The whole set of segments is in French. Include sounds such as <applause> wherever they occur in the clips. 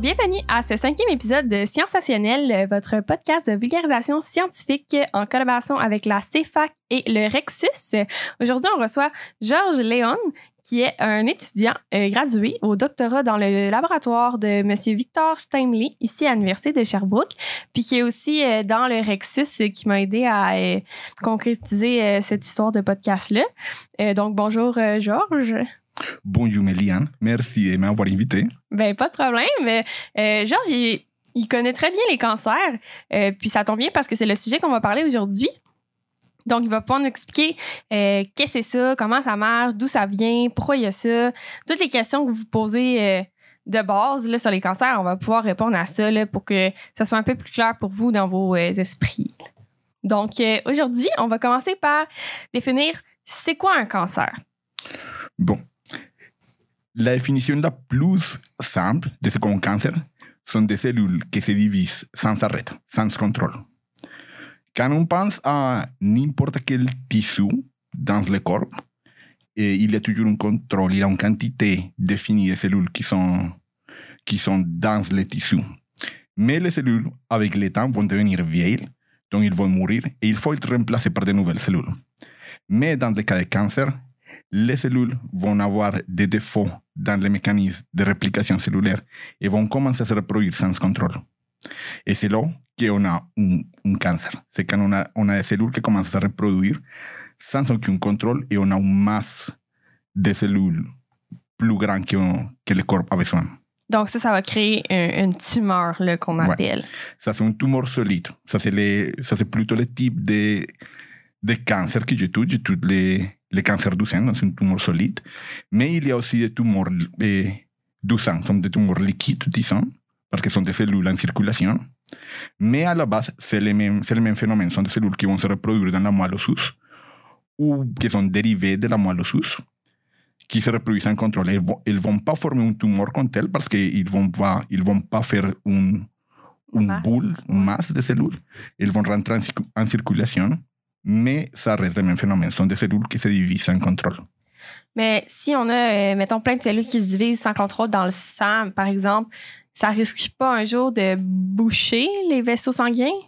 Bienvenue à ce cinquième épisode de Sensationnel, votre podcast de vulgarisation scientifique en collaboration avec la CFAC et le Rexus. Aujourd'hui, on reçoit Georges Léon, qui est un étudiant euh, gradué au doctorat dans le laboratoire de M. Victor Steinley, ici à l'Université de Sherbrooke, puis qui est aussi euh, dans le Rexus, euh, qui m'a aidé à concrétiser cette histoire de podcast-là. Donc, bonjour, Georges. Bonjour Méliane, merci de m'avoir invité. Ben, pas de problème. Euh, Georges, il, il connaît très bien les cancers. Euh, puis ça tombe bien parce que c'est le sujet qu'on va parler aujourd'hui. Donc, il va pouvoir nous expliquer euh, qu'est-ce que c'est ça, comment ça marche, d'où ça vient, pourquoi il y a ça. Toutes les questions que vous posez euh, de base là, sur les cancers, on va pouvoir répondre à ça là, pour que ça soit un peu plus clair pour vous dans vos euh, esprits. Donc, euh, aujourd'hui, on va commencer par définir c'est quoi un cancer. Bon, la définition la plus simple de ce cancer sont des cellules qui se divisent sans arrêt, sans contrôle. Quand on pense à n'importe quel tissu dans le corps, et il y a toujours un contrôle, il y a une quantité définie de cellules qui sont, qui sont dans le tissu. Mais les cellules, avec le temps, vont devenir vieilles, donc ils vont mourir, et il faut être remplacées par de nouvelles cellules. Mais dans le cas de cancer, les cellules vont avoir des défauts dans les mécanismes de réplication cellulaire et vont commencer à se reproduire sans contrôle. Et c'est là qu'on a un, un cancer. C'est quand on a, on a des cellules qui commencent à se reproduire sans aucun contrôle et on a une masse de cellules plus grande que, que le corps a besoin. Donc, ça, ça va créer un- une tumeur là, qu'on Ouais. appelle. Ça, c'est un tumeur solide. Ça, c'est les- ça, c'est plutôt le type de, de cancer que j'étudie. J'étudie les, les cancers du sein, donc c'est un tumeur solide. Mais il y a aussi des tumeurs eh, du sang, sont des tumeurs liquides, disons, parce que sont des cellules en circulation. Mais à la base, c'est le même, c'est le même phénomène. sont des cellules qui vont se reproduire dans la moelle osseuse ou qui sont dérivées de la moelle osseuse qui se reproduisent sans contrôle. Elles vont, elles vont pas former un tumeur comme tel parce qu'ils vont pas, ils vont pas faire un, une Masse. boule, une masse de cellules. Elles vont rentrer en, en circulation, mais ça reste le même phénomène. Ce sont des cellules qui se divisent sans contrôle. Mais si on a, euh, mettons, plein de cellules qui se divisent sans contrôle dans le sang, par exemple, ça risque pas un jour de boucher les vaisseaux sanguins?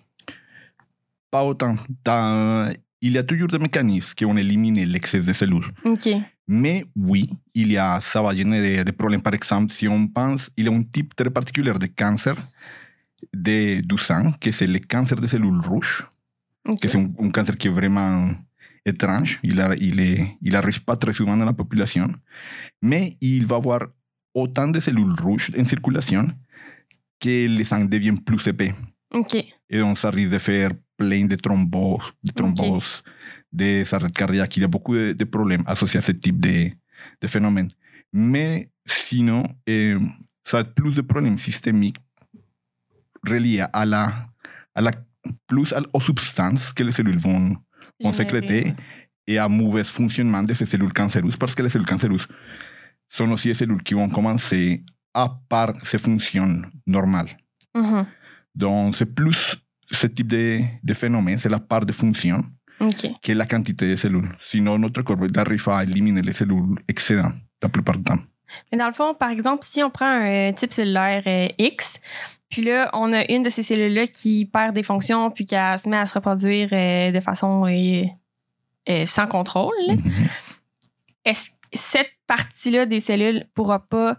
Pas autant. Dans- il y a toujours des mécanismes qui vont éliminer l'excès de cellules. OK. Mais oui, il y a, ça va générer des problèmes. Par exemple, si on pense, il y a un type très particulier de cancer de, du sang, que c'est le cancer de cellules rouges. OK. que c'est un, un cancer qui est vraiment étrange. Il a- il est- il n'arrive pas très souvent dans la population, mais il va avoir autant de cellules rouges en circulation que le sang devient plus épais. OK. Et donc, ça risque de faire plein de thromboses, de thromboses, des arrêts cardiaques. Il y a beaucoup de, de problèmes associés à ce type de, de phénomène. Mais sinon, eh, ça a plus de problèmes systémiques reliés à la, à la plus aux substances que les cellules vont, vont sécréter et à mauvais fonctionnement de ces cellules cancéreuses parce que les cellules cancéreuses sont aussi des cellules qui vont commencer à part ses fonctions normales. Mhm. Donc, c'est plus ce type de, de phénomène, c'est la part de fonction que la quantité de cellules. Sinon, notre corps arrive à éliminer les cellules excédentes la plupart du temps. Mais dans le fond, par exemple, si on prend un type cellulaire euh, X, puis là, on a une de ces cellules-là qui perd des fonctions, puis qui se met à se reproduire euh, de façon euh, euh, sans contrôle, Mhm. est-ce que cette partie-là des cellules pourra pas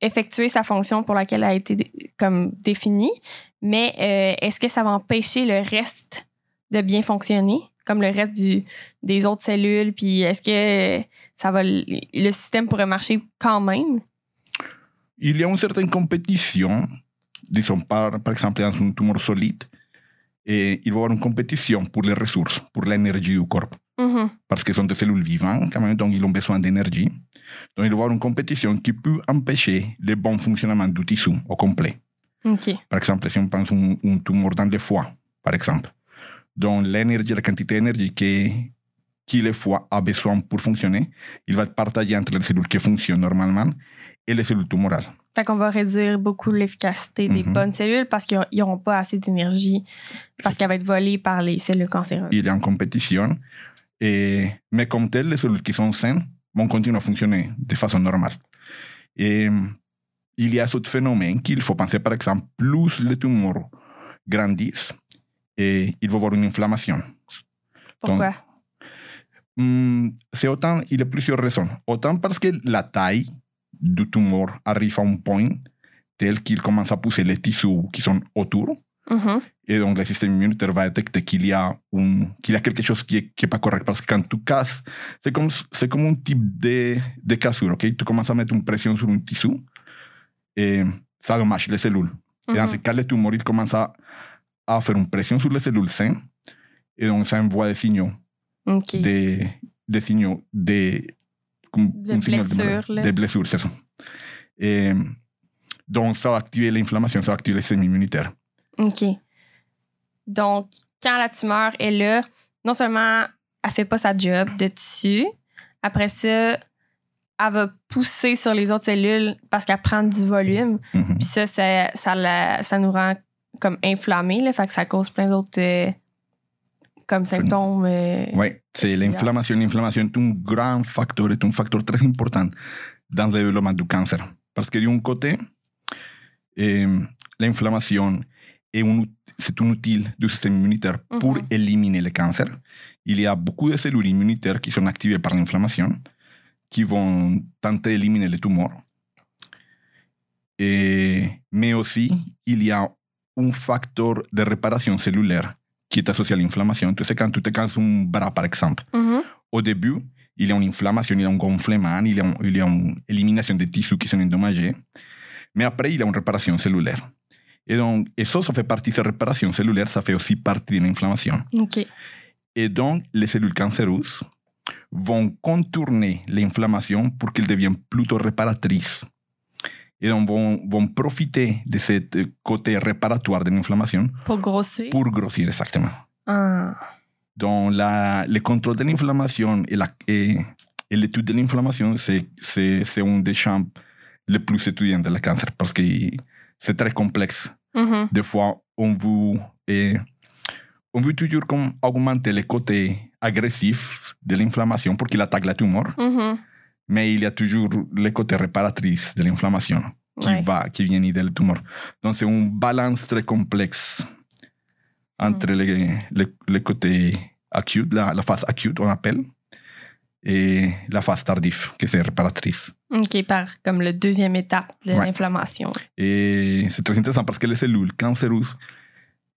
effectuer sa fonction pour laquelle elle a été comme définie, mais euh, est-ce que ça va empêcher le reste de bien fonctionner, comme le reste du, des autres cellules, puis est-ce que ça va le système pourrait marcher quand même? Il y a une certaine compétition, disons par, par exemple dans un tumeur solide, et il va y avoir une compétition pour les ressources, pour l'énergie du corps. Parce que sont des cellules vivantes quand même, donc ils ont besoin d'énergie. Donc il va y avoir une compétition qui peut empêcher le bon fonctionnement du tissu au complet. Par exemple, si on pense un, un tumor dans le foie, par exemple. Donc l'énergie, la quantité d'énergie que, que le foie a besoin pour fonctionner, il va être partagé entre les cellules qui fonctionnent normalement et les cellules tumorales. Fait qu'on va réduire beaucoup l'efficacité des Mhm. bonnes cellules parce qu'ils n'auront pas assez d'énergie, parce qu'elle va être volée par les cellules cancéreuses. Il est en compétition. Et, mais comme tel, les cellules qui sont saines vont continuer à fonctionner de façon normale. Et il y a ce phénomène qu'il faut penser, par exemple, plus les tumeurs grandissent, et il va y avoir une inflammation. Pourquoi? Hmm, c'est autant, il y a plusieurs raisons. Autant parce que la taille du tumeur arrive à un point tel qu'il commence à pousser les tissus qui sont autour. Mhm. Et donc, le système immunitaire va détecter qu'il y a, un, qu'il y a quelque chose qui n'est qui est pas correct. Parce que quand tu casses, c'est comme, c'est comme un type de, de cassure. ok Tu commences à mettre une pression sur un tissu et ça dommage les cellules. Et dans ce cas, le tumeur, il commence à, à faire une pression sur les cellules saines. Et donc, ça envoie des signaux OK. des, des signaux de, comme De un signal blessures. De, blessures, c'est ça. Et donc, ça va activer l'inflammation, ça va activer le système immunitaire. OK. Donc, quand la tumeur est là, non seulement elle fait pas sa job de tissu, après ça, elle va pousser sur les autres cellules parce qu'elle prend du volume. Mhm. Puis ça, ça, ça, la- ça nous rend comme inflammés, là, fait que ça cause plein d'autres euh, comme symptômes. euh, Oui, c'est l'inflammation. L'inflammation est un grand facteur, est un facteur très important dans le développement du cancer. Parce que d'un côté, eh, l'inflammation est un, c'est un outil du système immunitaire pour Mhm. éliminer le cancer. Il y a beaucoup de cellules immunitaires qui sont activées par l'inflammation, qui vont tenter d'éliminer les tumeurs. Et, mais aussi, il y a un facteur de réparation cellulaire qui est associé à l'inflammation. Entonces, quand tu te casses un bras, par exemple, mhm. au début, il y a une inflammation, il y a un gonflement, il y a, un- il y a une élimination des tissus qui sont endommagés. Mais après, il y a une réparation cellulaire. Et donc, et ça, ça fait partie de cette réparation cellulaire, ça fait aussi partie de l'inflammation. OK. Et donc, les cellules cancéreuses vont contourner l'inflammation pour qu'elles deviennent plutôt réparatrices. Et donc, vont, vont profiter de ce côté réparatoire de l'inflammation Pour grossir. pour grossir exactement. Ah. Donc, la, le contrôle de l'inflammation et, la- et, et l'étude de l'inflammation, c'est, c'est, c'est un des champs les plus étudiés de le cancer parce que c'est très complexe. Mhm. Des fois, on veut, eh, on veut toujours comme augmenter le côté agressif de l'inflammation pour qu'il attaque la tumeur, Mhm. Mais il y a toujours le côté réparatrice de l'inflammation qui, Ouais. va, qui vient la tumeur. Donc, c'est un balance très complexe entre le, le, le côté acute, la, la phase acute, on appelle, et la phase tardive, qui c'est réparatrice. OK, par comme le deuxième étape de Ouais. l'inflammation. Et c'est très intéressant parce que les cellules cancéreuses,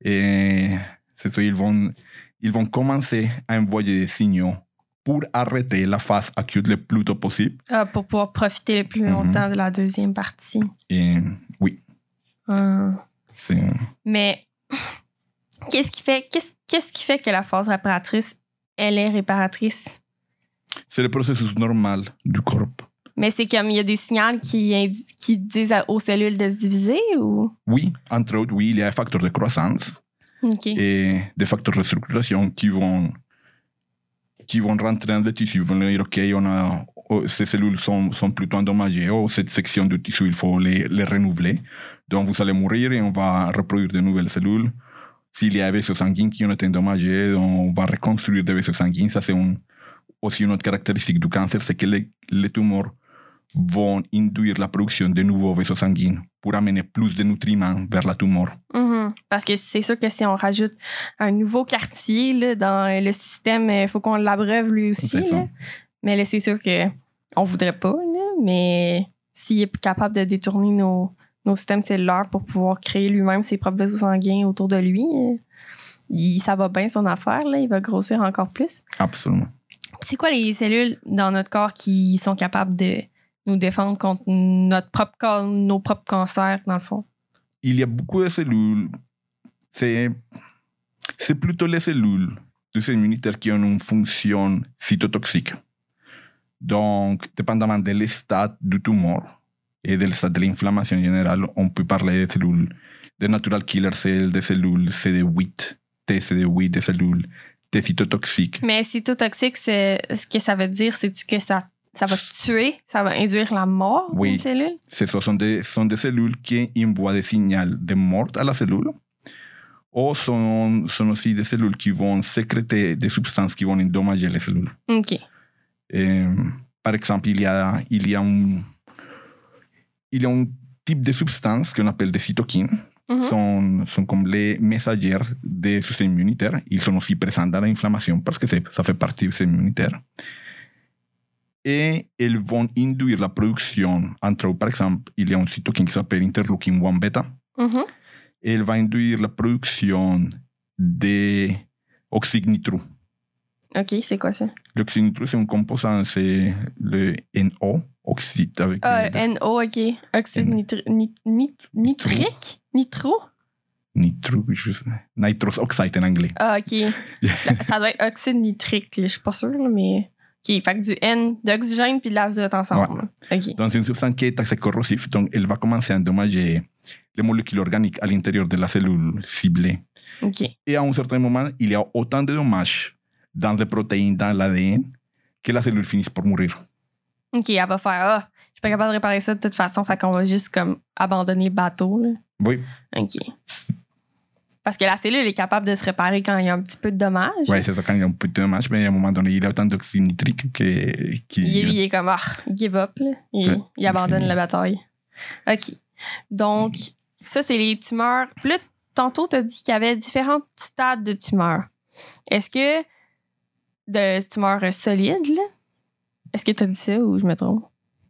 et c'est ça, ils vont, ils vont commencer à envoyer des signaux pour arrêter la phase acute le plus tôt possible. Ah, pour pouvoir profiter le plus Mhm. longtemps de la deuxième partie. Et oui, Ah. c'est Mais <clears throat> qu'est-ce qui fait qu'est-ce, qu'est-ce qui fait que la phase réparatrice, elle est réparatrice? c'est le processus normal du corps. Mais c'est comme il y a des signaux qui, qui disent aux cellules de se diviser ou? Oui, entre autres, oui, il y a des facteurs de croissance et des facteurs de structuration qui vont, qui vont rentrer dans le tissu. Vont dire, OK, on a, oh, ces cellules sont, sont plutôt endommagées, ou cette section du tissu, il faut les, les renouveler. Donc, vous allez mourir et on va reproduire de nouvelles cellules. S'il y a des vaisseaux sanguins qui ont été endommagés, on va reconstruire des vaisseaux sanguins. Ça, c'est aussi une autre caractéristique du cancer, c'est que les, les tumeurs vont induire la production de nouveaux vaisseaux sanguins pour amener plus de nutriments vers la tumeur. Mhm. Parce que c'est sûr que si on rajoute un nouveau quartier là, dans le système, il faut qu'on l'abreuve lui aussi. Là. Mais là, c'est sûr que on voudrait pas, là, mais s'il est capable de détourner nos, nos systèmes cellulaires pour pouvoir créer lui-même ses propres vaisseaux sanguins autour de lui, euh, il, ça va bien son affaire, là, il va grossir encore plus. Absolument. C'est quoi les cellules dans notre corps qui sont capables de nous défendre contre notre propre corps, nos propres cancers, dans le fond? il y a beaucoup de cellules. C'est, c'est plutôt les cellules du système immunitaire qui ont une fonction cytotoxique. Donc, dépendamment de l'état du tumeur et de l'état de l'inflammation générale, on peut parler de cellules, de natural killer cells, de cellules CD8, TCD8, de cellules T cytotoxiques. Mais cytotoxique, c'est ce que ça veut dire, c'est que ça, ça va tuer, ça va induire la mort Oui. d'une cellule? Ce sont des, sont des cellules qui envoient des signaux de mort à la cellule. Ou sont, sont aussi des cellules qui vont sécréter des substances qui vont endommager les cellules. OK. Eh, par exemple, il y a, il y a, un, il y a un type de substance qu'on appelle des cytokines. Mhm. Sont, sont comme les messagers des système immunitaire. Ils sont aussi présents dans l'inflammation parce que c'est- ça fait partie du système immunitaire. Et ils vont induire la production, entre par exemple, il y a un cytokine qui s'appelle interleukin 1 bêta. Mhm. Et il va induire la production nitreux. OK, c'est quoi ça? L'oxyde nitreux, c'est un composant, c'est le NO, oxyde avec Ah, des- NO, OK. Oxyde N- nitri- nit- nit- nitrique? Nitro? nitreux, je sais- nitrous oxide en anglais. Ah, OK. <laughs> Ça doit être oxyde nitrique, je suis pas sûre, mais. OK, fait que du N, d'oxygène puis de l'azote ensemble. OK. Donc, c'est une substance qui est assez corrosive, donc elle va commencer à endommager les molécules organiques à l'intérieur de la cellule ciblée. OK. Et à un certain moment, il y a autant de dommages dans les protéines, dans l'ADN, que la cellule finit par mourir. OK, elle va faire Ah, je suis pas capable de réparer ça de toute façon, fait qu'on va juste comme abandonner le bateau. Là. Oui, OK. Parce que la cellule est capable de se réparer quand il y a un petit peu de dommages. ouais, c'est ça quand il y a un peu de dommages, mais à un moment donné, il a autant d'oxyde nitrique que, qu'il- Il, il est comme, ah, give up, là. Il, Ouais, il il abandonne la bataille. OK. Donc, ça, c'est les tumeurs. Puis là, tantôt, tu as dit qu'il y avait différents stades de tumeurs. Est-ce que de tumeurs solides, là? Est-ce que tu as dit ça ou je me trompe?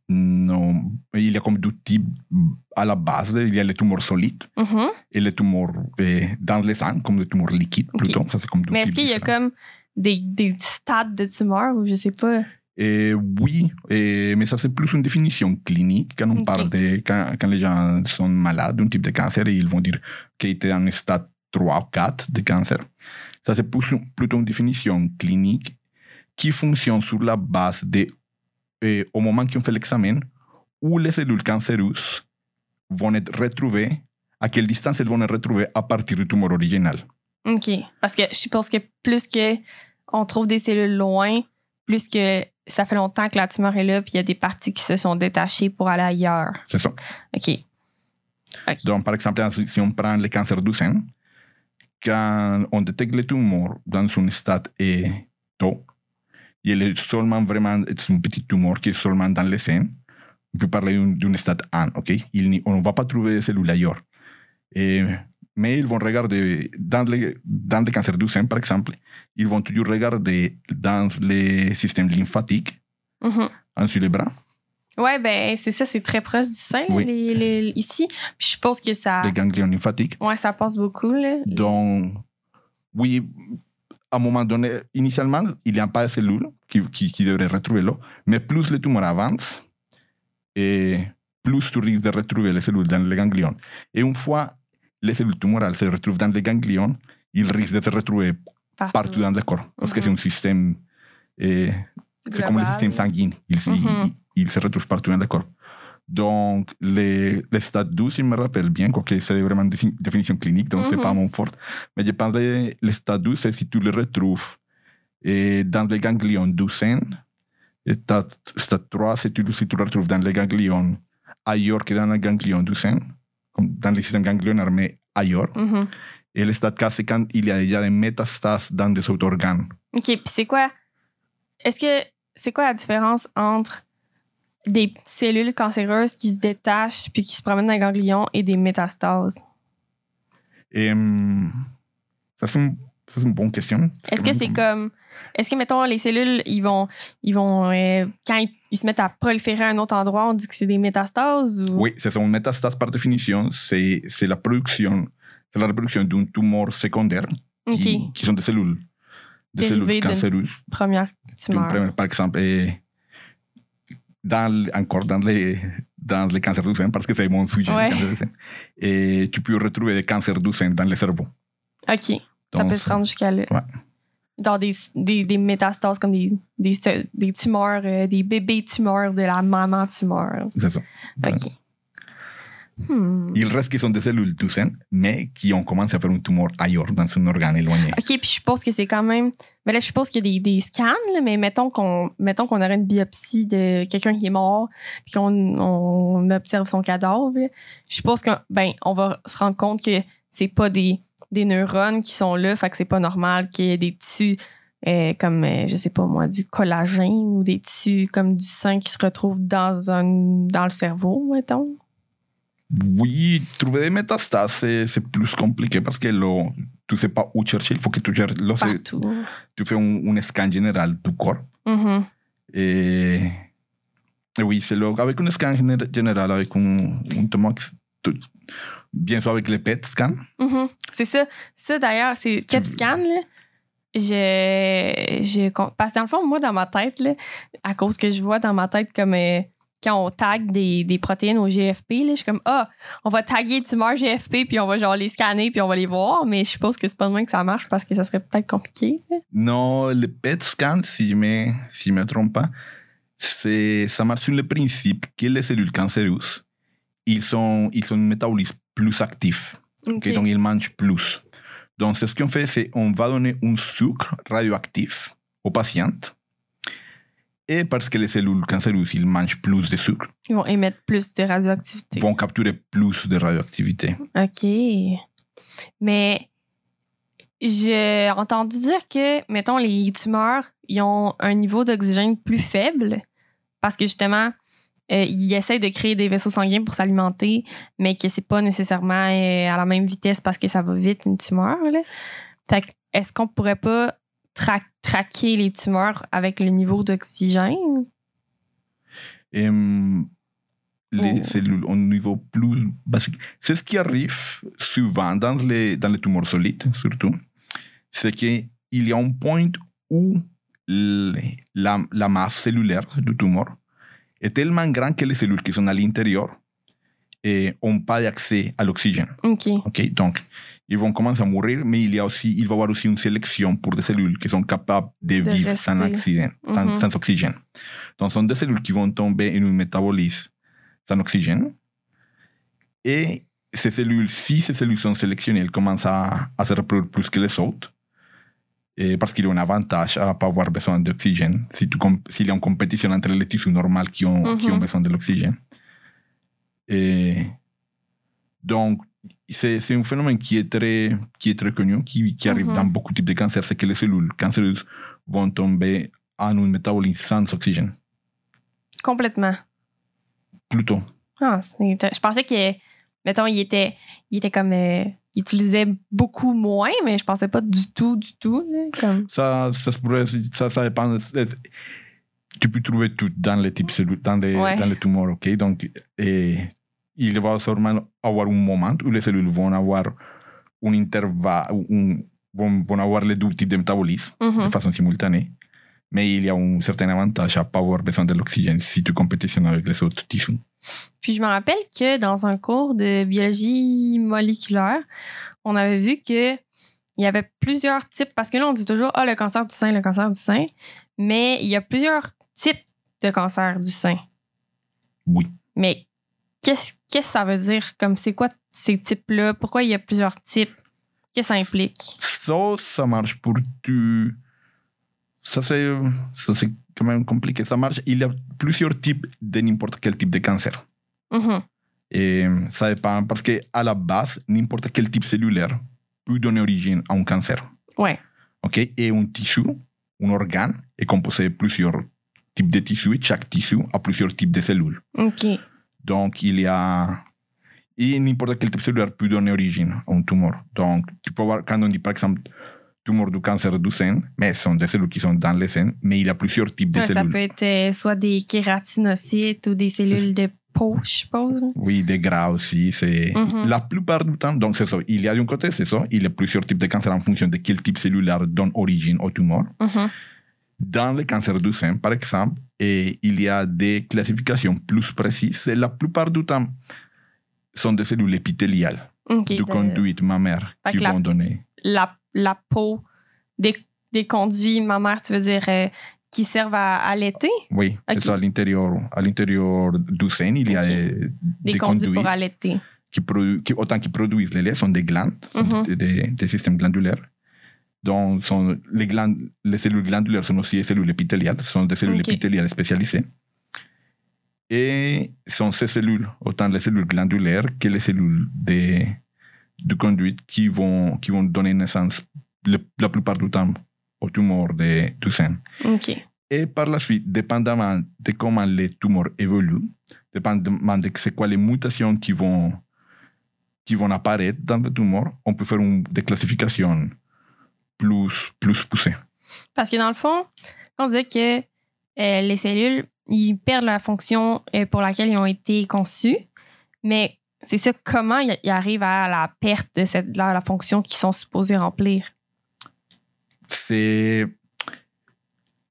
Non, il y a comme deux types à la base. Il y a les tumeurs solides Mhm. et les tumeurs dans le sang, comme les tumeurs liquides plutôt. Ça, c'est comme deux Mais est-ce qu'il y a comme des, des stades de tumeurs ou je sais pas? Eh, oui, eh, mais ça c'est plus une définition clinique quand on parle de quand, quand les gens sont malades d'un type de cancer et ils vont dire qu'ils étaient en stade 3 ou 4 de cancer. Ça c'est plus, plutôt une définition clinique qui fonctionne sur la base de eh, au moment qu'on fait l'examen où les cellules cancéreuses vont être retrouvées, à quelle distance elles vont être retrouvées à partir du tumeur original. OK. Parce que je suppose que plus que on trouve des cellules loin, plus que ça fait longtemps que la tumeur est là, puis il y a des parties qui se sont détachées pour aller ailleurs. C'est ça. OK. Donc, par exemple, si on prend le cancer du sein, quand on détecte le tumeur dans un stade eh, tôt, il est seulement vraiment, c'est un petit tumeur qui est seulement dans le sein, on peut parler d'un stade 1, ok? Il on ne va pas trouver de cellules ailleurs. Et, mais ils vont regarder, dans le, dans le cancer du sein, par exemple, ils vont toujours regarder dans les systèmes lymphatiques, Mhm. en sur les bras, Ouais, ben c'est ça, c'est très proche du sein, là, Oui. les- les- ici. Puis je suppose que ça. les ganglions lymphatiques. Ouais, ça passe beaucoup, là. Donc, oui, à un moment donné, initialement, il n'y a pas de cellules qui, qui, qui devraient retrouver l'eau, mais plus le tumeur avance, et plus tu risques de retrouver les cellules dans les ganglions. Et une fois les cellules tumorales se retrouvent dans les ganglions, ils risquent de se retrouver partout dans le corps, parce que c'est un système, eh, c'est comme le système sanguin, il, se- partout dans le corps. Donc, les, les stades 12, je me rappelle bien, quoique c'est vraiment une défi- définition clinique, donc c'est Mhm. pas mon fort. Mais je parlais, les stades 12, c'est si tu les retrouves dans les ganglions du sein. Et stade, stade 3, si tu, si tu le retrouves dans les ganglions ailleurs que dans les ganglions comme dans le système ganglionnaire, mais ailleurs. Mhm. Et le stade 4, c'est quand il y a déjà des métastases dans des autres organes. OK, puis c'est quoi? Est-ce que c'est quoi la différence entre des cellules cancéreuses qui se détachent puis qui se promènent dans les ganglions et des métastases? Et, hum, ça, c'est une, bonne question. Est-ce que c'est comme. Est-ce que, mettons, les cellules, ils vont. Ils vont euh, quand ils, ils se mettent à proliférer à un autre endroit, on dit que c'est des métastases ou? Oui, c'est ça. Une métastase, par définition, c'est la production, c'est la reproduction d'un tumeur secondaire qui, qui sont des cellules, des Dérivées cellules cancéreuses. Première tumeur. première- par exemple, et dans, encore dans les, dans les cancers du sein, parce que c'est mon sujet. le Ouais. cancer du sein. Et tu peux retrouver des cancers du sein dans le cerveau. OK. Ça Donc, peut se rendre jusqu'à là. Ouais. Genre des, des, des métastases comme des, des, des tumeurs, euh, des bébés tumeurs de la maman tumeur. C'est ça. OK. Hmm. Il reste qui sont des cellules tout saines, mais qui ont commencé à faire un tumeur ailleurs, dans un organe éloigné. OK, puis je suppose que c'est quand même. Mais là, je suppose qu'il y a des, des scans, là, mais mettons qu'on mettons qu'on aurait une biopsie de quelqu'un qui est mort, puis qu'on on observe son cadavre. là. Je suppose qu'on ben, on va se rendre compte que c'est pas des, des neurones qui sont là, fait que c'est pas normal qu'il y ait des tissus euh, comme, euh, je sais pas moi, du collagène ou des tissus comme du sang qui se retrouvent dans, un, dans le cerveau, mettons. Oui, trouver des métastases, c'est plus compliqué parce que lo, tu sais pas où chercher. Il faut que tu, cherches- Partout. tu fais un, un scan général du corps. Mhm. Et, et oui, c'est le, avec un scan géné- général, avec un, un tout- bien sûr avec les PET scan. Mhm. C'est ça. Ça, d'ailleurs, c'est PET veux- scan, là. Je, je, parce que dans le fond, moi, dans ma tête, là, à cause que je vois dans ma tête comme euh, quand on tag des, des protéines au GFP, là, je suis comme, ah, on va taguer tumeurs GFP, puis on va genre les scanner, puis on va les voir. Mais je suppose que c'est pas de même que ça marche parce que ça serait peut-être compliqué. Non, le PET scan, si je me, si me trompe pas, ça marche sur le principe que les cellules cancéreuses, ils ont, ils ont un métabolisme plus actif. Ok? Ok, donc ils mangent plus. Donc, ce qu'on fait, c'est on va donner un sucre radioactif au patient. Et parce que les cellules cancéreuses, ils mangent plus de sucre, Ils vont émettre plus de radioactivité. vont capturer plus de radioactivité. OK. Mais j'ai entendu dire que, mettons, les tumeurs, ils ont un niveau d'oxygène plus faible parce que justement, euh, ils essayent de créer des vaisseaux sanguins pour s'alimenter, mais que c'est pas nécessairement euh, à la même vitesse parce que ça va vite, une tumeur. Là. Fait est-ce qu'on pourrait pas tra- traquer les tumeurs avec le niveau d'oxygène? Les Oh. cellules au niveau plus basique. C'est ce qui arrive souvent dans les, dans les tumeurs solides, surtout. C'est qu'il y a un point où la, la masse cellulaire du tumeur est tellement grande que les cellules qui sont à l'intérieur n'ont pas d'accès à l'oxygène. OK. Ok, Donc, ils vont commencer à mourir, mais il, y a aussi, il va y avoir aussi une sélection pour des cellules qui sont capables de, De vivre sans, sans, Mhm. sans oxygène. Donc, ce sont des cellules qui vont tomber en un métabolisme sans oxygène. Et ces cellules, si ces cellules sont sélectionnées, elles commencent à, à se reproduire plus que les autres. Et parce qu'il y a un avantage à ne pas avoir besoin d'oxygène si s'il y a une compétition entre les tissus normaux qui ont, qui ont Mhm. besoin de l'oxygène. Et donc, c'est c'est un phénomène qui est très, qui est très connu, qui, qui arrive Mhm. dans beaucoup de types de cancers, c'est que les cellules cancéreuses vont tomber en un métabolisme sans oxygène. Complètement. Plutôt. Ah, je pensais que, mettons, il était, il était comme. euh, il utilisait beaucoup moins, mais je pensais pas du tout, du tout. là, comme... Ça, ça, se pourrait- ça, ça dépend. Tu peux trouver tout dans les types cellules, dans les, Ouais. dans les tumeurs, ok? Donc, et il va sûrement avoir un moment où les cellules vont avoir un intervalle, un- vont, vont avoir les deux types de métabolisme de façon simultanée. Mais il y a un certain avantage à ne pas avoir besoin de l'oxygène si tu compétitionnes avec les autres tissus. Puis je me rappelle que dans un cours de biologie moléculaire, on avait vu que il y avait plusieurs types, parce que là, on dit toujours, ah, le cancer du sein, le cancer du sein, mais il y a plusieurs types de cancer du sein. Oui. Mais qu'est-ce que ça veut dire? Comme c'est quoi ces types-là? Pourquoi il y a plusieurs types? Qu'est-ce que ça implique? Ça, ça marche pour tu. Ça, c'est ça, c'est quand même compliqué. Ça marche. Il y a plusieurs types de n'importe quel type de cancer. Mhm. Et ça dépend parce qu'à la base, n'importe quel type cellulaire peut donner origine à un cancer. Ouais. OK? Et un tissu, un organe, est composé de plusieurs types de tissus et chaque tissu a plusieurs types de cellules. OK. Donc, il y a. Et n'importe quel type cellulaire peut donner origine à un tumeur. Donc, tu peux voir, quand on dit par exemple tumeur du cancer du sein, mais ce sont des cellules qui sont dans les seins, mais il y a plusieurs types de Ouais, ça cellules. peut être euh, soit des kératinocytes ou des cellules de peau, je suppose. Oui, des gras aussi. C'est Mhm. la plupart du temps. Donc, c'est ça. Il y a d'un côté, c'est ça. Il y a plusieurs types de cancers en fonction de quel type cellulaire donne origine au tumeur. Mhm. Dans le cancer du sein, par exemple, et il y a des classifications plus précises. Et la plupart du temps, sont des cellules épithéliales OK, du de- conduite mammaire qui la- vont donner. la, la peau, des, des conduits mammaires, tu veux dire, euh, qui servent à allaiter? Oui, Ok. eso al interior, al interior du sein, il y a Ok. des, Des, conduits pour allaiter. qui, produ- qui- autant qui produisent le lait, sont des glandes, Mhm. des- des systèmes glandulaires. Donc, sont, les, glandes, les cellules glandulaires sont aussi des cellules épithéliales, sont des cellules épithéliales spécialisées. Et sont ces cellules, autant les cellules glandulaires que les cellules de, de conduite qui vont, qui vont donner naissance le- la plupart du temps au tumeur de, du sein. Et par la suite, dépendamment de comment les tumeurs évoluent, dépendamment de c'est quoi les mutations qui vont, qui vont apparaître dans le tumeur, on peut faire une déclassification plus, plus poussée. Parce que dans le fond, on dit que euh, les cellules, ils perdent la fonction euh, pour laquelle ils ont été conçus, mais c'est ça, comment ils arrivent à la perte de cette, la, la fonction qu'ils sont supposés remplir? C'est.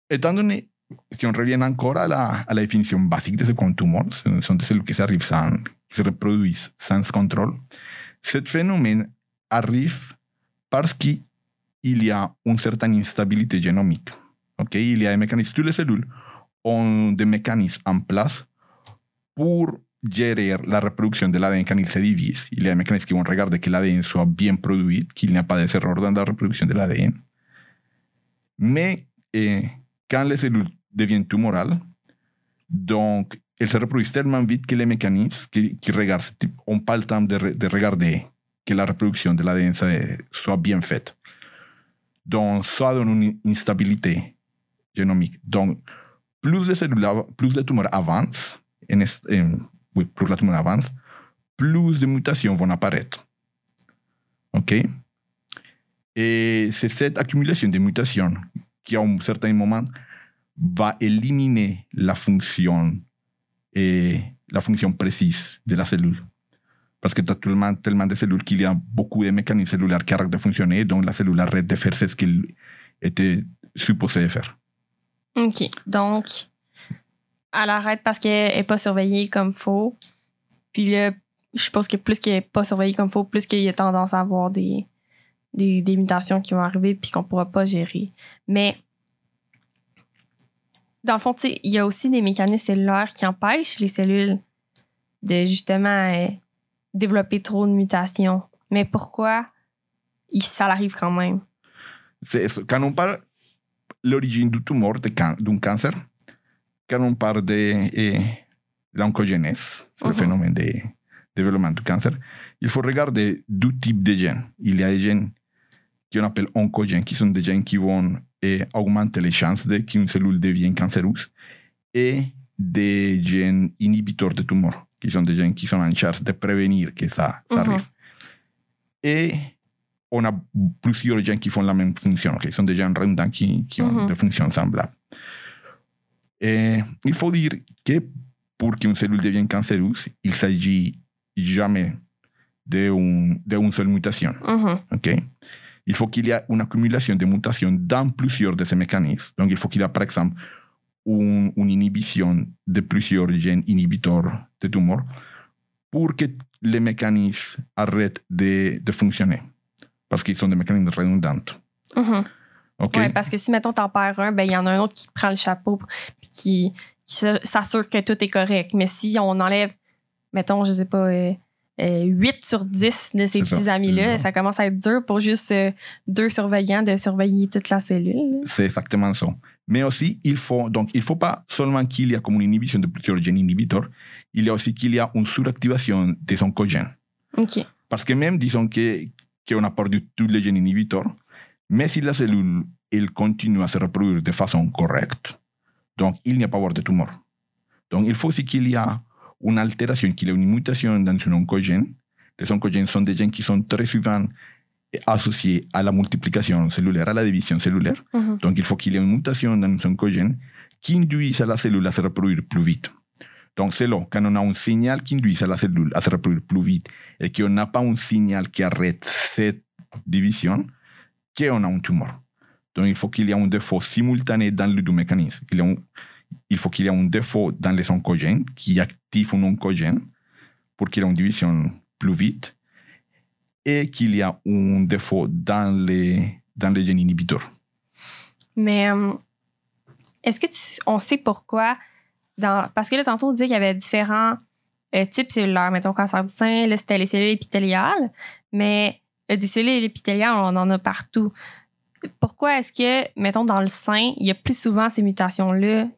Étant donné, si on revient encore à la, à la définition basique de ce qu'un tumeur, ce sont des cellules qui s'arrivent sans, qui se reproduisent sans contrôle, ce phénomène arrive parce qu'il y a une certaine instabilité génomique. Ok, Il y a des mécanismes, toutes les cellules ont des mécanismes en place pour gérer la reproduction de l'ADN quand il se divise. Il y a des mécanismes qui vont regarder que l'ADN soit bien produit, qu'il n'y a pas d'erreur dans la reproduction de l'ADN. Mais eh, quand les cellules deviennent tumorales, donc elles se reproduisent tellement vite que les mécanismes qui, qui regardent, n'ont pas le temps de, de regarder que la reproduction de l'ADN soit bien faite. Donc, ça donne une instabilité génomique. Donc, plus les cellules, plus avancent, en plus la tumeur avance, plus de mutations vont apparaître. OK? Et c'est cette accumulation de mutations qui, à un certain moment, va éliminer la fonction, et la fonction précise de la cellule. Parce que tu as tellement, tellement de cellules qu'il y a beaucoup de mécanismes cellulaires qui arrêtent de fonctionner, donc la cellule arrête de faire ce qu'elle était supposée faire. OK. Donc, elle arrête parce qu'elle n'est pas surveillée comme faut. Puis là, je suppose que plus qu'elle n'est pas surveillée comme faut, plus qu'il y a tendance à avoir des, des, mutations qui vont arriver puis qu'on ne pourra pas gérer. Mais dans le fond, il y a aussi des mécanismes cellulaires qui empêchent les cellules de justement euh, développer trop de mutations. Mais pourquoi ça arrive quand même? C'est. Quand on parle l'origine du tumeur, de d'un cancer, quand on parle de eh, l'oncogénèse, le Mhm. phénomène de développement du cancer, il faut regarder deux types de gènes. Il y a des gènes qu'on appelle oncogènes, qui sont des gènes qui vont eh, augmenter les chances de qu'une cellule devienne cancéreuse, et des gènes inhibiteurs de tumeur, qui sont des gènes qui sont en charge de prévenir que ça, ça Mhm. arrive. Et on a plusieurs gènes qui font la même fonction, qui sont des gènes redondants qui, qui ont Mhm. des fonctions semblables. Et il faut dire que pour qu'une cellule devienne cancéreuse, il s'agit jamais d'une un seule mutation. Mhm. ok Il faut qu'il y ait une accumulation de mutations dans plusieurs de ces mécanismes. Donc, il faut qu'il y ait, par exemple, un- une inhibition de plusieurs gènes inhibiteurs de tumeur pour que les mécanismes arrêtent de, de fonctionner. Parce qu'ils sont des mécanismes redondants. Mhm. OK? Ouais, parce que si, mettons, t'en perds un, ben, il y en a un autre qui prend le chapeau puis qui, s'assure que tout est correct. Mais si on enlève, mettons, je sais pas, euh, euh, 8 sur 10 de ces petits amis-là, ça commence à être dur pour juste euh, deux surveillants de surveiller toute la cellule. C'est exactement ça. Mais aussi, il faut, donc, il faut pas seulement qu'il y ait comme une inhibition de plusieurs gènes inhibiteurs, il y a aussi qu'il y a une suractivation des oncogènes. OK. Parce que même, disons que qu'on a perdu tous les gènes inhibiteurs, mais si la cellule elle continue à se reproduire de façon correcte, donc il n'y a pas avoir de tumeur. Donc il faut aussi qu'il y ait une altération, qu'il y ait une mutation dans un oncogène. Les oncogènes sont des gènes qui sont très souvent associés à la multiplication cellulaire, à la division cellulaire. Donc, il faut qu'il y ait une mutation dans un oncogène qui induise à la cellule à se reproduire plus vite. Donc, c'est là, quand on a un signal qui induit à la cellule à se reproduire plus vite et qu'on n'a pas un signal qui arrête cette division, qu'on a un tumeur. Donc, il faut qu'il y ait un défaut simultané dans les deux mécanismes. Un- il faut qu'il y ait un défaut dans les oncogènes qui active un oncogène pour qu'il y ait une division plus vite et qu'il y a un défaut dans les, dans les gènes inhibiteurs. Mais euh, est-ce que tu, on sait pourquoi? Dans, parce que là, tantôt, on disait qu'il y avait différents euh, types cellulaires. Mettons, cancer du sein, là, c'était les cellules épithéliales. Mais euh, des cellules épithéliales, on en a partout. Pourquoi est-ce que, mettons, dans le sein, il y a plus souvent ces mutations-là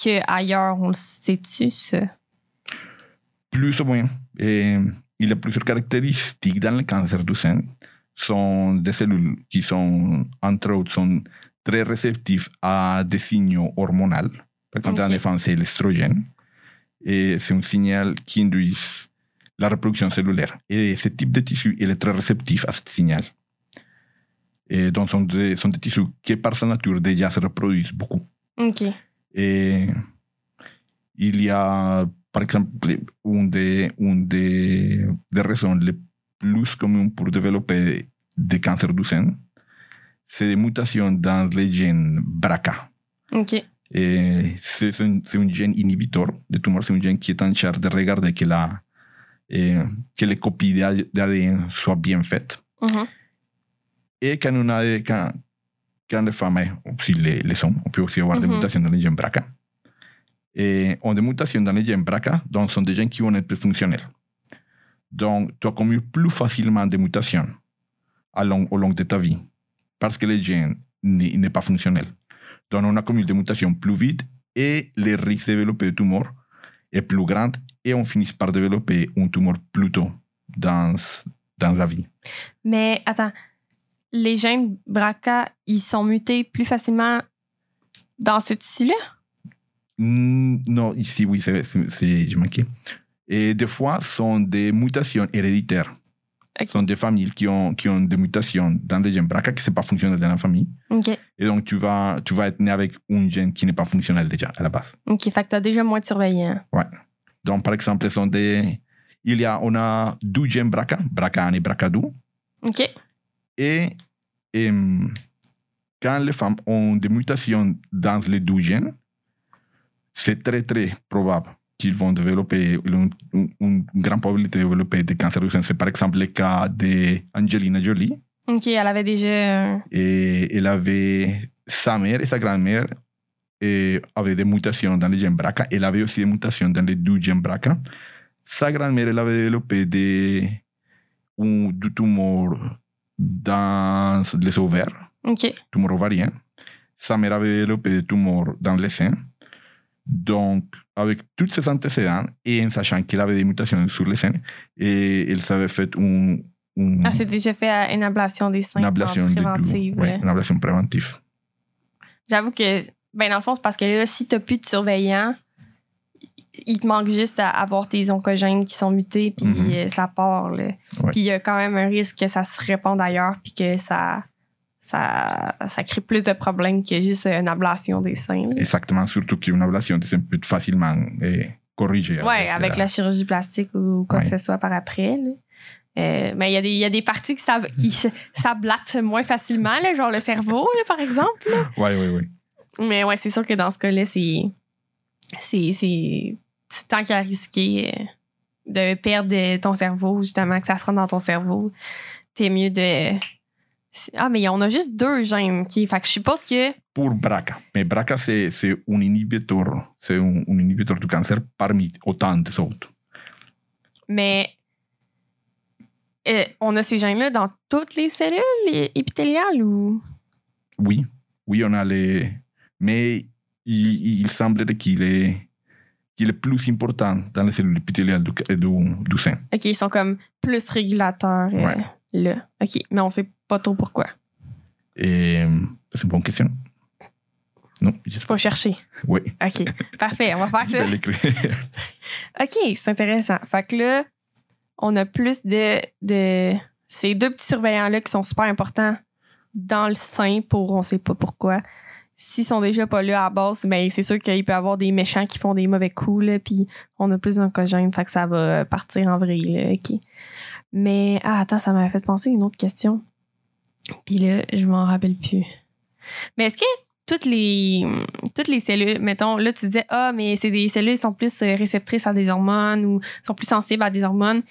qu'ailleurs? On le sait-tu, ça? Plus ou moins. Et il y a plusieurs caractéristiques dans le cancer du sein. Sont des cellules qui sont, entre autres, sont très réceptives à des signaux hormonaux. Par exemple, Ok. dans les femmes, c'est l'estrogène. Et c'est un signal qui induit la reproduction cellulaire. Et ce type de tissu, il est très réceptif à ce signal. Et donc, sont des, sont des tissus qui, par sa nature, déjà se reproduisent beaucoup. OK. Et il y a, par exemple, une des, une des, des raisons les plus communes pour développer des cancers du sein, c'est des mutations dans les gènes BRCA. OK. Et c'est un, c'est un gène inhibiteur de tumeur, c'est un gène qui est en charge de regarder que, la, eh, que les copies d'ADN soient bien faites. Mhm. Et quand on a quand, quand les femmes aussi les, les hommes, on peut aussi avoir des Mhm. mutations dans les gènes BRCA. Et on a des mutations dans les gènes BRCA, donc sont des gènes qui vont être fonctionnels. Donc, tu accumules plus facilement des mutations au long de ta vie parce que le gène n'est pas fonctionnel. Donc, on accumule des mutations plus vite et le risque de développer des tumeurs est plus grand et on finit par développer une tumeur plus tôt dans, dans la vie. Mais attends, les gènes BRCA, ils sont mutés plus facilement dans ce tissu-là? Non, ici, oui, c'est, j'ai manqué. Et des fois, sont des mutations héréditaires. Ok. sont des familles qui ont, qui ont des mutations dans des gènes BRCA qui ne sont pas fonctionnels dans la famille. Et donc, tu vas, tu vas être né avec un gène qui n'est pas fonctionnel déjà à la base. OK. Fait que t'as déjà moins de surveillants. Donc, par exemple, sont des, il y a, on a deux gènes BRCA, BRCA1 et BRCA2. OK. Et, em, quand les femmes ont des mutations dans les deux gènes, c'est très, très probable qu'ils vont développer une, une- une grande probabilité de développer des cancers du sein. C'est par exemple le cas d'Angelina Jolie. OK. Elle avait déjà. Et elle avait sa mère et sa grand-mère et avaient des mutations dans les gènes BRCA. Elle avait aussi des mutations dans les deux gènes BRCA. Sa grand-mère, elle avait développé des, un, du tumeur dans les ovaires, OK. tumeur ovarien. Sa mère avait développé des tumeurs dans les seins. Donc, avec tous ces antécédents et en sachant qu'elle avait des mutations sur les seins, et elle s'avait fait un, un- Ah, déjà fait une ablation des seins une ablation préventive. là. une ablation préventive. J'avoue que, ben dans le fond, c'est parce que là, si t'as plus de surveillants, il te manque juste à avoir tes oncogènes qui sont mutés, puis Mhm. euh, ça part. là. Ouais. Puis il y a quand même un risque que ça se réponde ailleurs, puis que ça, ça, ça crée plus de problèmes que juste une ablation des seins. Exactement, surtout qu'une ablation c'est peut être facilement eh, corrigée. Ouais, avec la chirurgie plastique ou quoi Ouais. que ce soit par après. là. Euh, mais il y, a des- il y a des parties qui qui s'ablattent moins facilement, là, genre le cerveau, là, par exemple. Oui, oui, oui. Mais ouais, c'est sûr que dans ce cas-là, c'est. C'est. C'est c'est tant qu'à risquer euh, de perdre ton cerveau, justement, que ça se rende dans ton cerveau, t'es mieux de. Ah, mais on a juste deux gènes qui. Fait que je suppose que. Pour BRCA. Mais BRCA, c'est un inhibiteur, c'est un, un inhibiteur du cancer parmi autant des autres. Mais. euh, on a ces gènes-là dans toutes les cellules épithéliales ou? Oui, oui, on a les. Mais il, il semblerait qu'il est, est plus important dans les cellules épithéliales du, du, du sein. OK, ils sont comme plus régulateurs euh, Ouais. là. OK, mais on sait pas trop pourquoi. Et c'est une bonne question. Non, je sais pas. Faut chercher. Oui, OK, <laughs> parfait, on va faire ça. <laughs> OK, c'est intéressant. Fait que là, on a plus de, de ces deux petits surveillants-là qui sont super importants dans le sein pour on sait pas pourquoi. S'ils sont déjà pas là à la base, ben c'est sûr qu'il peut y avoir des méchants qui font des mauvais coups, là, puis on a plus d'oncogènes, fait que ça va partir en vrille, là, OK. Mais, ah, attends, ça m'avait fait penser à une autre question. Puis là, je m'en rappelle plus. Mais est-ce que toutes les, toutes les cellules, mettons, là, tu disais, ah, mais c'est des cellules qui sont plus euh, réceptrices à des hormones ou sont plus sensibles à des hormones.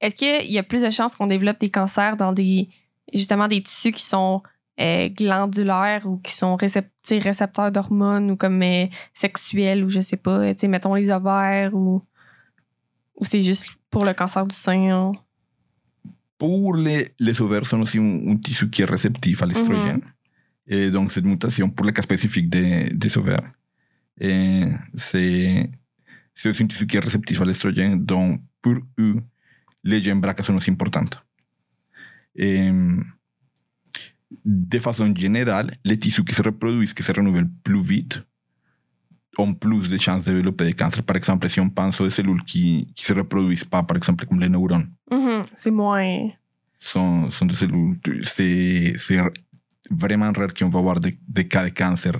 Est-ce qu'il y a plus de chances qu'on développe des cancers dans des, justement, des tissus qui sont euh, glandulaires ou qui sont récepteurs d'hormones ou comme euh, sexuels ou je sais pas, tu sais, mettons les ovaires ou, ou c'est juste pour le cancer du sein. hein? Pour les, ovaires sont aussi un, un tissu qui est réceptif à l'estrogène. Et donc, cette mutation, pour le cas spécifique des, des ovaires, c'est aussi un tissu qui est réceptif à l'estrogène. Donc, pour eux, les gènes BRCA sont aussi importantes. Et, de façon générale, les tissus qui se reproduisent, qui se renouvellent plus vite, ont plus de chances de développer des cancers. Par exemple, si on pense aux cellules qui ne se reproduisent pas, par exemple, comme les neurones, Mhm, c'est moins. sont, sont des cellules. C'est vraiment rare qu'on va avoir des, des cas de cancer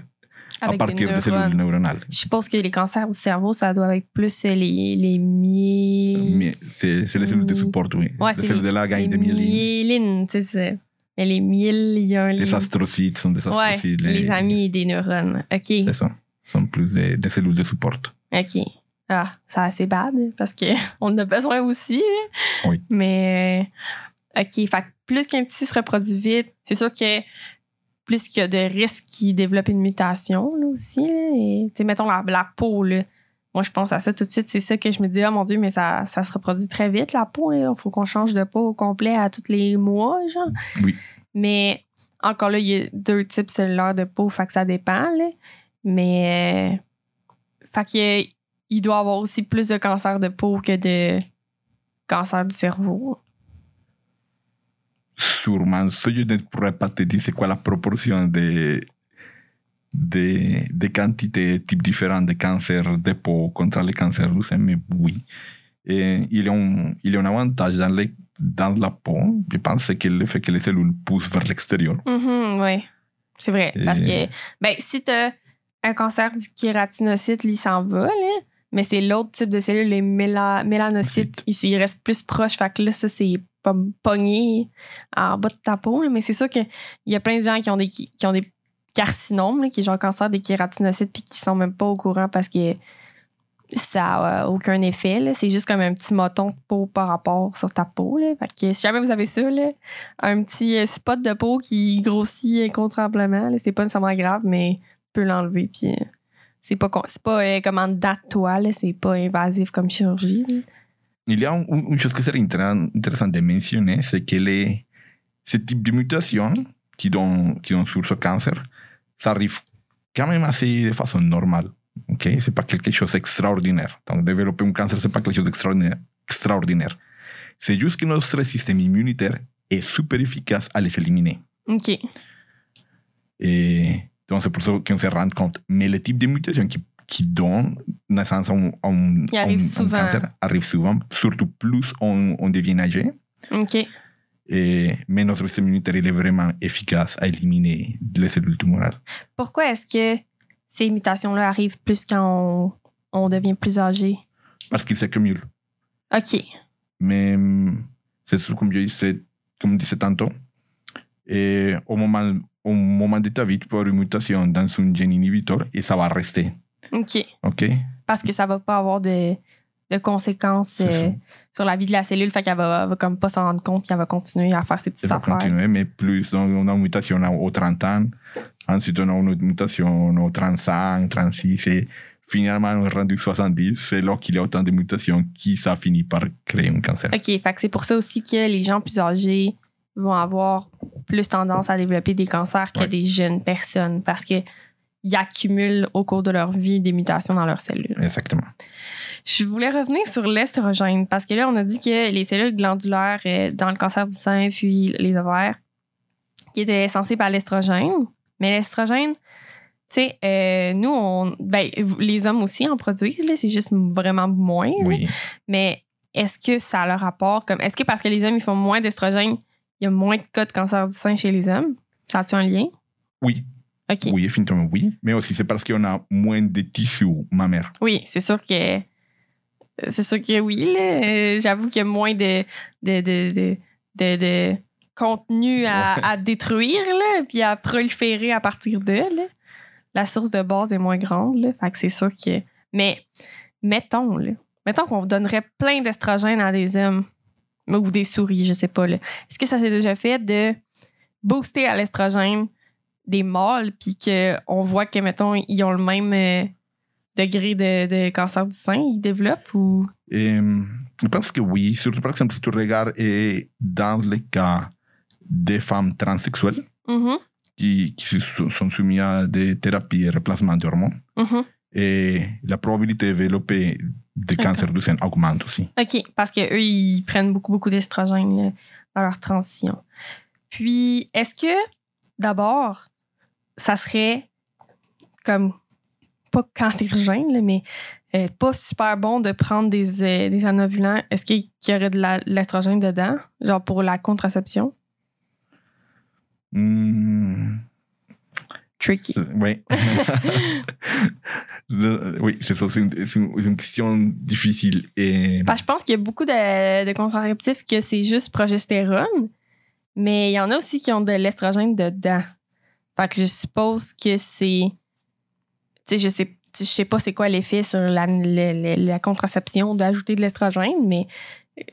à avec partir des cellules neuronales. Je suppose que les cancers du cerveau, ça doit être plus les, les myé- C'est les cellules de support, oui. Ouais, les cellules de la les gagne de myéline. c'est- Mais les un Les astrocytes sont des Ouais, astrocytes. les, amis des neurones. OK. C'est ça. Sont plus des, des cellules de support. OK. Ah, c'est assez bad parce que <laughs> on en a besoin aussi. hein. Oui. Mais OK, fait que plus qu'un tissu se reproduit vite, c'est sûr que plus qu'il y a de risques qu'il développe une mutation là, aussi. là. Et, mettons la, la peau, là. Moi, je pense à ça tout de suite. C'est ça que je me dis, oh mon Dieu, mais ça, ça se reproduit très vite, la peau. Il faut qu'on change de peau au complet à tous les mois, genre. Oui. Mais encore là, il y a deux types cellulaires de peau, fait que ça dépend, là. Mais. euh, fait qu'il il doit avoir aussi plus de cancer de peau que de cancer du cerveau. Sûrement, ça, je ne pourrais pas te dire c'est quoi la proportion de, de, de quantité, types différents de cancers de peau contre les cancers du sein, mais oui. Et il, y a un, il y a un avantage dans, les, dans la peau, je pense, c'est que le fait que les cellules poussent vers l'extérieur. Mhm, oui. C'est vrai. Parce que, ben, si t'as un cancer du kératinocyte, il s'en va, là. Mais c'est l'autre type de cellules, les méla- mélanocytes. Ils, ils restent plus proches. Fait que là, ça, c'est pas pogné en bas de ta peau. là. Mais c'est sûr qu'il y a plein de gens qui ont des, qui ont des carcinomes, là, qui est genre cancer des kératinocytes, puis qui sont même pas au courant parce que ça a aucun effet. C'est juste comme un petit moton de peau par rapport sur ta peau. Là. Fait que si jamais vous avez ça, là, un petit euh, spot de peau qui grossit incontrôlablement, là, c'est pas nécessairement grave, mais peux l'enlever. Puis euh, c'est pas, c'est pas euh, comme en dedans de toi, là, c'est pas invasif comme chirurgie. là. Il y a un- une chose qui serait intér- intéressante de mentionner, c'est que les, ce type de mutation qui donnent, qui donnent source au cancer, ça arrive quand même assez de façon normale. ok? C'est pas quelque chose d'extraordinaire. Donc, développer un cancer, c'est pas quelque chose d'extraordinaire. extraordinaire. C'est juste que notre système immunitaire est super efficace à les éliminer. OK. Et donc, c'est pour ça qu'on se rend compte. Mais le type de mutation qui, qui donne naissance à un, à un- Il à arrive un- un souvent. cancer arrive souvent, surtout plus on, on devient âgé. OK. Et, mais notre système immunitaire il est vraiment efficace à éliminer les cellules tumorales. Pourquoi est-ce que ces mutations-là arrivent plus quand on, on devient plus âgé? Parce qu'ils s'accumulent. OK. Mais c'est sûr, comme je disais, comme je disais tantôt, et au, moment, au moment de ta vie, tu peux avoir une mutation dans un gène inhibiteur et ça va rester. OK. OK? Parce que ça va pas avoir de, de conséquences euh, sur la vie de la cellule. Fait qu'elle va, va comme pas s'en rendre compte puis elle va continuer à faire ses petites Ça va continuer, mais plus, donc on a une mutation aux 30 ans, ensuite on a une mutation aux 35, 36, et finalement on est rendu 70, c'est là qu'il y a autant de mutations qui ça finit par créer un cancer. OK. Fait que c'est pour ça aussi que les gens plus âgés vont avoir plus tendance à développer des cancers que Ouais. des jeunes personnes parce que ils accumulent au cours de leur vie des mutations dans leurs cellules. Exactement. Je voulais revenir sur l'estrogène parce que là, on a dit que les cellules glandulaires euh, dans le cancer du sein puis les ovaires qui étaient sensibles à l'estrogène. Mais l'estrogène, tu sais, euh, nous, on, ben, les hommes aussi en produisent, là, c'est juste vraiment moins. là. Oui. Mais est-ce que ça a le rapport comme. Est-ce que parce que les hommes ils font moins d'estrogène, il y a moins de cas de cancer du sein chez les hommes? Ça a-tu un lien? Oui, OK. oui, définitivement oui. Mais aussi c'est parce qu'on a moins de tissus mammaires. Oui, c'est sûr que. C'est sûr que oui, là. Euh, J'avoue qu'il y a moins de, de, de, de, de- contenu à, Ouais. à détruire, là, puis à proliférer à partir de, là. La source de base est moins grande, là. Fait que c'est sûr que. Mais, mettons, là. Mettons qu'on donnerait plein d'estrogènes à des hommes ou des souris, je sais pas, là. Est-ce que ça s'est déjà fait de booster à l'estrogène des mâles, puis qu'on voit que, mettons, ils ont le même euh, degré de, de cancer du sein, ils développent ou? Eh, je pense que oui, surtout par exemple si tu regardes dans les cas des femmes transsexuelles Mhm, qui, qui se sont soumises à des thérapies de remplacement d'hormones, mhm. Et la probabilité de développer des cancers du sein augmente aussi. OK, parce qu'eux, ils prennent beaucoup, beaucoup d'estrogène là, dans leur transition. Puis, est-ce que, d'abord, ça serait comme, pas cancérigène, là, mais euh, pas super bon de prendre des, euh, des anovulants? Est-ce qu'il y aurait de l'estrogène dedans, genre pour la contraception? Hmm, Tricky. <laughs> oui. C'est ça, c'est une, question difficile. Et je pense qu'il y a beaucoup de, de contraceptifs que c'est juste progestérone, mais il y en a aussi qui ont de l'estrogène dedans. Fait que je suppose que c'est. Tu sais, je sais, je sais pas c'est quoi l'effet sur la, le- le- la contraception d'ajouter de l'estrogène, mais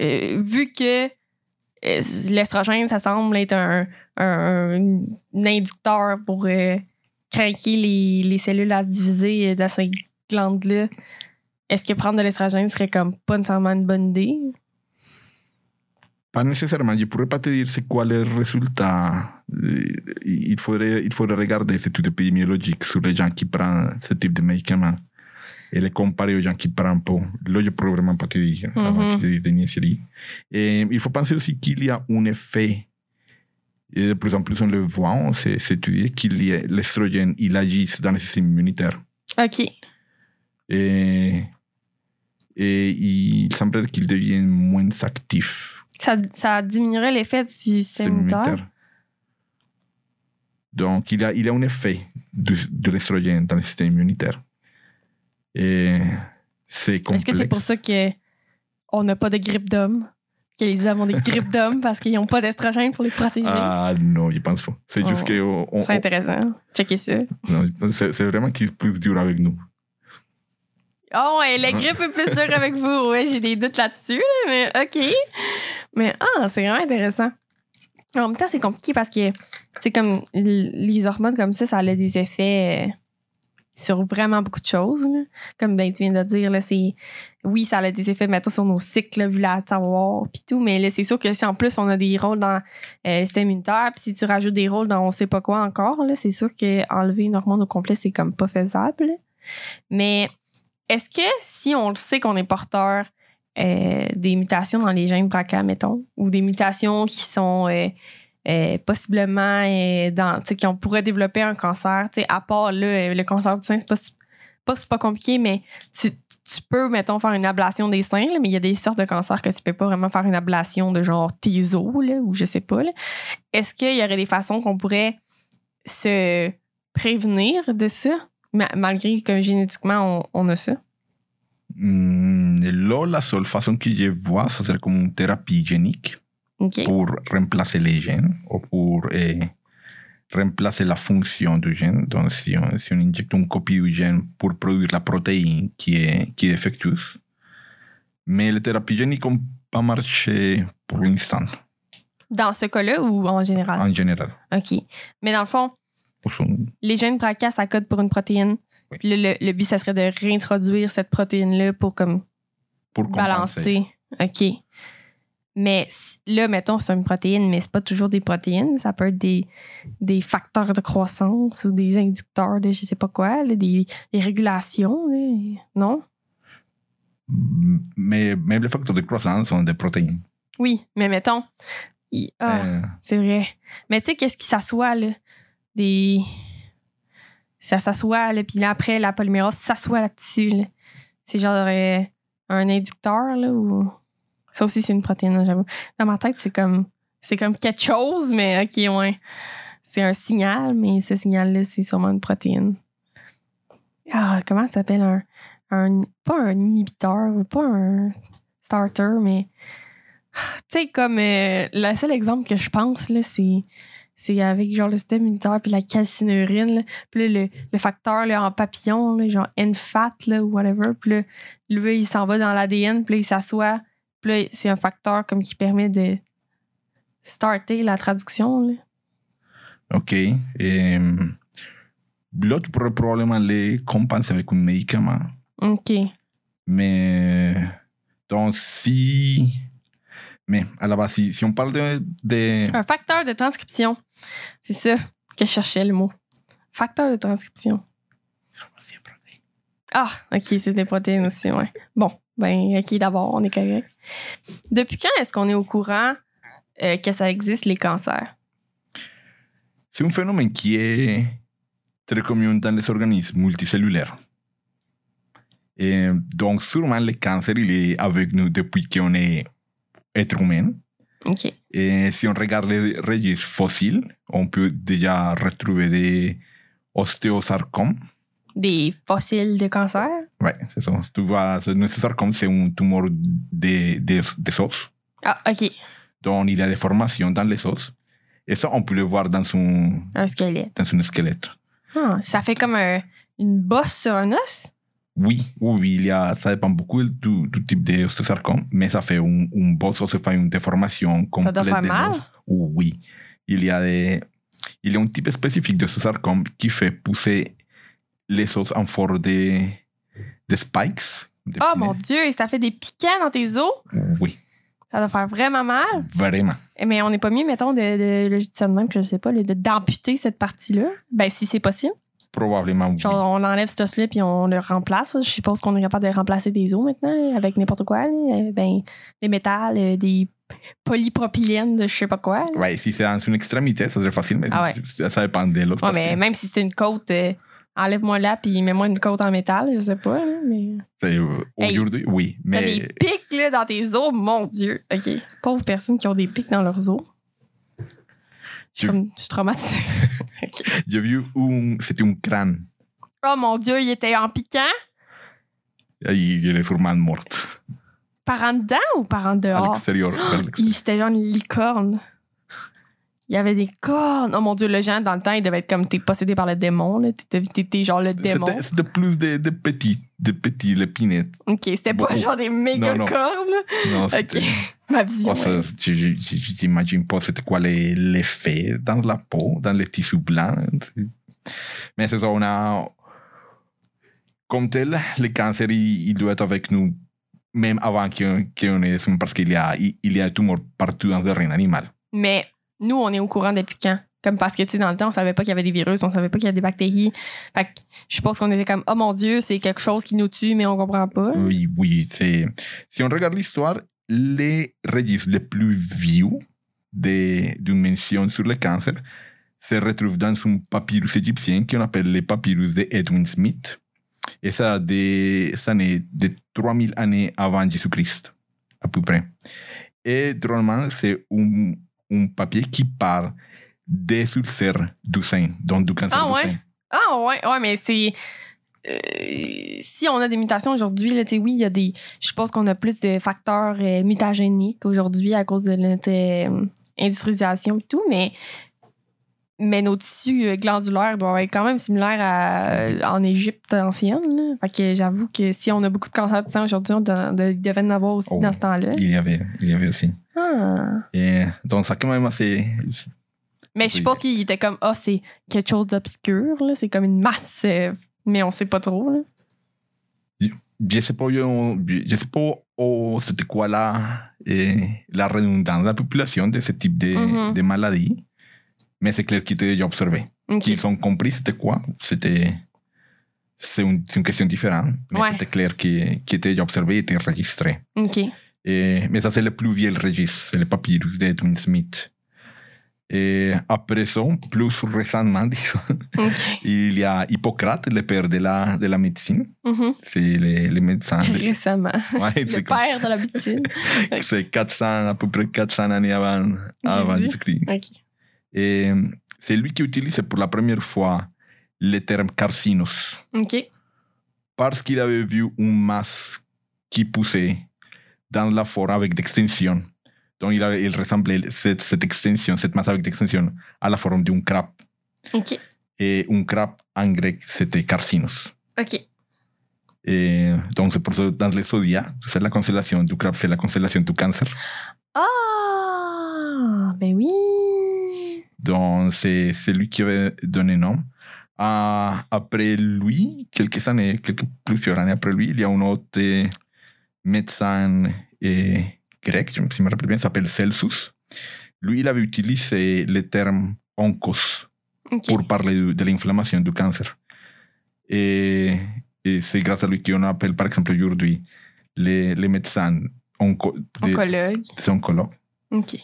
euh, vu que euh, l'estrogène, ça semble être un, un- un inducteur pour euh, craquer les, les cellules à diviser dans ces glandes-là, est-ce que prendre de l'estrogène serait comme pas nécessairement une bonne idée? pas nécessairement, je pourrais pas te dire c'est quoi le résultat. Euh, Il faudrait, il faudrait regarder cette étude épidémiologique sur les gens qui prennent ce type de médicaments et les comparer aux gens qui prennent pas. Là, je pourrais vraiment pas te dire avant Mhm. que se dise. Et il faut penser aussi qu'il y a un effet, et de plus en plus on le voit, on s'est s'est étudié qu'il y a l'estrogène, il agit dans le système immunitaire. OK. Et, et il semblerait qu'il devienne moins actif. Ça, ça diminuerait l'effet du système immunitaire? Donc, il y a, il a un effet de, de l'estrogène dans le système immunitaire. Et c'est Est-ce complexe. que c'est pour ça que on n'a pas de grippe d'homme? Que les hommes ont des grippes <laughs> d'homme parce qu'ils n'ont pas d'estrogène pour les protéger? Ah non, je pense pas. C'est juste que on- on- Ce serait intéressant. Checker ça. non, c'est c'est vraiment qu'il est plus dur avec nous. Oh ouais, la grippe est plus dure avec vous. <laughs> Ouais, j'ai des doutes là-dessus, là, mais OK. Mais ah, c'est vraiment intéressant. En même temps, c'est compliqué parce que c'est comme les hormones comme ça, ça a des effets euh, sur vraiment beaucoup de choses. là. Comme ben, tu viens de dire, là, c'est oui, ça a des effets mettons, sur nos cycles, savoir puis tout, mais là, c'est sûr que si en plus on a des rôles dans euh, le système immunitaire, puis si tu rajoutes des rôles dans on sait pas quoi encore, là, c'est sûr que enlever une hormone au complet, c'est comme pas faisable. Mais est-ce que si on le sait qu'on est porteur euh, des mutations dans les gènes BRCA, mettons, ou des mutations qui sont euh, euh, possiblement euh, dans, sais, qu'on pourrait développer un cancer, à part euh, le cancer du sein, c'est pas, pas, pas compliqué, mais tu, peux, mettons, faire une ablation des seins, mais il y a des sortes de cancers que tu peux pas vraiment faire une ablation de genre tes os, là, ou je sais pas. Est-ce qu'il y aurait des façons qu'on pourrait se prévenir de ça, ma- malgré que génétiquement on, on a ça? Mm, là, la seule façon que je vois, ça serait comme une thérapie génique Pour remplacer les gènes ou pour eh, remplacer la fonction du gène. Donc, si on, si on injecte une copie du gène pour produire la protéine qui est, qui est défectueuse. Mais les thérapies géniques n'ont pas marché pour l'instant, Dans ce cas-là ou en général? en général. OK. Mais dans le fond, les gènes BRCA, ça code pour une protéine. Oui. Le, le but, ça serait de réintroduire cette protéine-là pour comme pour balancer. OK. Mais là, mettons, c'est une protéine, mais c'est pas toujours des protéines. Ça peut être des, des facteurs de croissance ou des inducteurs de je sais pas quoi, là, des, des régulations. là. Non? Mais même les facteurs de croissance sont des protéines. Oui, mais mettons. ah, Euh, C'est vrai. Mais tu sais, qu'est-ce qui s'assoit, là? Des. Ça s'assoit, là, puis là, après, la polymérase s'assoit là-dessus, là. C'est genre euh, un inducteur, là, ou. Ça aussi, c'est une protéine, hein, j'avoue. Dans ma tête, c'est comme. C'est comme quelque chose, mais ok, ouais. C'est un signal, mais ce signal-là, c'est sûrement une protéine. Ah, comment ça s'appelle? Un, un. Pas un inhibiteur, pas un starter, mais. Tu sais, comme euh, le seul exemple que je pense, là, c'est, c'est avec genre le système immunitaire puis la calcinurine. Puis le, le facteur là, en papillon, genre NFAT là, ou whatever. Puis là, lui, il s'en va dans l'ADN, puis il s'assoit. Puis là, c'est un facteur comme qui permet de starter la traduction. Là. OK. Et, l'autre pourrait probablement les compenser avec un médicament. OK. Mais donc, si. Mais à la base, si, si on parle de. de Un facteur de transcription. C'est ça que je cherchais le mot. Facteur de transcription. Ah, OK, c'est des protéines aussi, ouais. Bon, ben, OK, d'abord, on est correct. Depuis quand est-ce qu'on est au courant euh, que ça existe, les cancers? c'est un phénomène qui est très commun dans les organismes multicellulaires. Et donc, sûrement, le cancer, il est avec nous depuis qu'on est être humain. OK. Et si on regarde les registres fossiles, on peut déjà retrouver des ostéosarcomes. Des fossiles de cancer? Ouais, c'est ça. Tu vois, un ostéosarcome, c'est un tumeur des, des, des os. Ah, OK. Donc, il y a des formations dans les os. Et ça, on peut le voir dans son, Un squelette. dans son squelette. Ah, ça fait comme un- une bosse sur un os? Oui, oui, il y a, ça dépend beaucoup du, du type d'ostéosarcome, mais ça fait un, un boss ou ça fait une déformation complète. doit faire de mal? l'os. Oui. Il y a des, il y a un type spécifique d'ostéosarcome qui fait pousser les os en forme de, de spikes. de Oh pinets. mon Dieu, ça fait des piquants dans tes os? Oui, Ça doit faire vraiment mal. vraiment. Eh, Mais on n'est pas mieux, mettons, de, de, même que je sais pas, d'amputer cette partie-là. Ben, si c'est possible. Probablement oui. Genre, on enlève cet os-là puis on le remplace. Je suppose qu'on est capable de remplacer des os maintenant avec n'importe quoi. Euh, Ben, des métals, euh, des polypropylènes de je sais pas quoi. Ouais, si c'est dans une extrémité, ça serait facile, mais Ah ouais. ça, dépend de l'autre. Ouais, mais même si c'est une côte, euh, enlève-moi là puis mets-moi une côte en métal, je sais pas. là, mais... c'est, euh, Hey, oui. T'as Mais des pics là, dans tes os, mon Dieu. OK. Pauvres personnes qui ont des pics dans leurs os. Je suis Je- comme- je suis traumatisée. <laughs> J'ai vu un. C'était un crâne. Oh mon Dieu, il était en piquant? Et il est sûrement mort. Par en dedans ou par en À dehors? l'extérieur. vers l'extérieur. Il- C'était genre une licorne. Il y avait des cornes. Oh mon Dieu, le genre, dans le temps, il devait être comme t'es possédé par le démon. T'étais genre le démon. C'était plus de, de petits, de petits lépinettes. Ok, c'était pas Bon. genre des méga Non, non. cornes. Non, c'était- <laughs> ma vision. Oh, ouais. je- J'imagine pas c'était quoi l'effet dans la peau, dans les tissus blancs. Mais c'est ça, on a. Comme tel, le cancer, il, il doit être avec nous même avant qu'on qu'on ait parce qu'il y a, il, il y a un tumeur partout dans le règne animal. Mais nous, on est au courant depuis quand? Comme parce que, tu sais, dans le temps, on savait pas qu'il y avait des virus, on savait pas qu'il y avait des bactéries. Fait que je pense qu'on était comme, oh mon Dieu, c'est quelque chose qui nous tue, mais on comprend pas. Oui, oui. Si on regarde l'histoire, les registres les plus vieux de- d'une mention sur le cancer se retrouvent dans un papyrus égyptien qu'on appelle le papyrus de Edwin Smith. Et ça, des années de 3000 années avant Jésus-Christ, à peu près. Et drôlement, c'est un, un papier qui parle des ulcères du sein, donc du cancer Ah du ouais? sein. Ah ouais, ouais, mais c'est. euh, si on a des mutations aujourd'hui, là, oui, il y a des. Je suppose qu'on a plus de facteurs euh, mutagéniques aujourd'hui à cause de notre euh, industrialisation et tout, mais. Mais nos tissus euh, glandulaires doivent être quand même similaires à, en Égypte ancienne. là. Fait que j'avoue que si on a beaucoup de cancer du sang aujourd'hui, on de- de- il devait en avoir aussi Oh. dans ce temps-là. Il y avait, il y avait aussi. Ah. Donc, ça, quand même, assez. Mais je pense qu'il était comme, ah, c'est quelque chose d'obscur, là. C'est comme une masse, euh, mais on sait pas trop, là. je sais pas, yo, je sais pas oh, c'était quoi la, eh, la redondance de la population de ce type de, Mhm. de maladie, mais c'est clair qu'ils étaient déjà observés. Ok. Qu'ils ont compris c'était quoi, c'était. C'est une, c'est une question différente, mais Ouais. c'était clair qu'ils qu'ils étaient déjà observés et étaient enregistrés. OK. Et, mais ça, c'est le plus vieux registre, c'est le papyrus d'Edwin Smith. Et après ça, plus récemment, disons, OK. il y a Hippocrate, le père de la, de la médecine. C'est les, les médecins. de- Récemment. Ouais, Le comme- père de l'habitude. c'est 400, à peu près 400 années avant, avant Jésus. Jésus-Christ. OK. Et c'est lui qui utilise pour la première fois le terme carcinos parce qu'il avait vu un masque qui poussait dans la forêt avec d'extension. Donc il, avait- il ressemblait cette, cette extension, cette masse avec d'extension à la forme d'un crabe. OK. Et un crabe en grec, c'était carcinos. OK. Et donc c'est pour ça dans les zodiacs, c'est la constellation du crabe, c'est la constellation du cancer. Ah! Ben oui! Donc, c'est c'est lui qui avait donné nom. Ah, après lui, quelques années, quelques, plusieurs années après lui, il y a un autre médecin euh, grec, si je me rappelle bien, s'appelle Celsus. Lui, il avait utilisé le terme oncos pour parler de, de l'inflammation du cancer. Et, et c'est grâce à lui qu'on appelle, par exemple, aujourd'hui, les, les médecins onco, des, Oncologue. des oncologues. OK.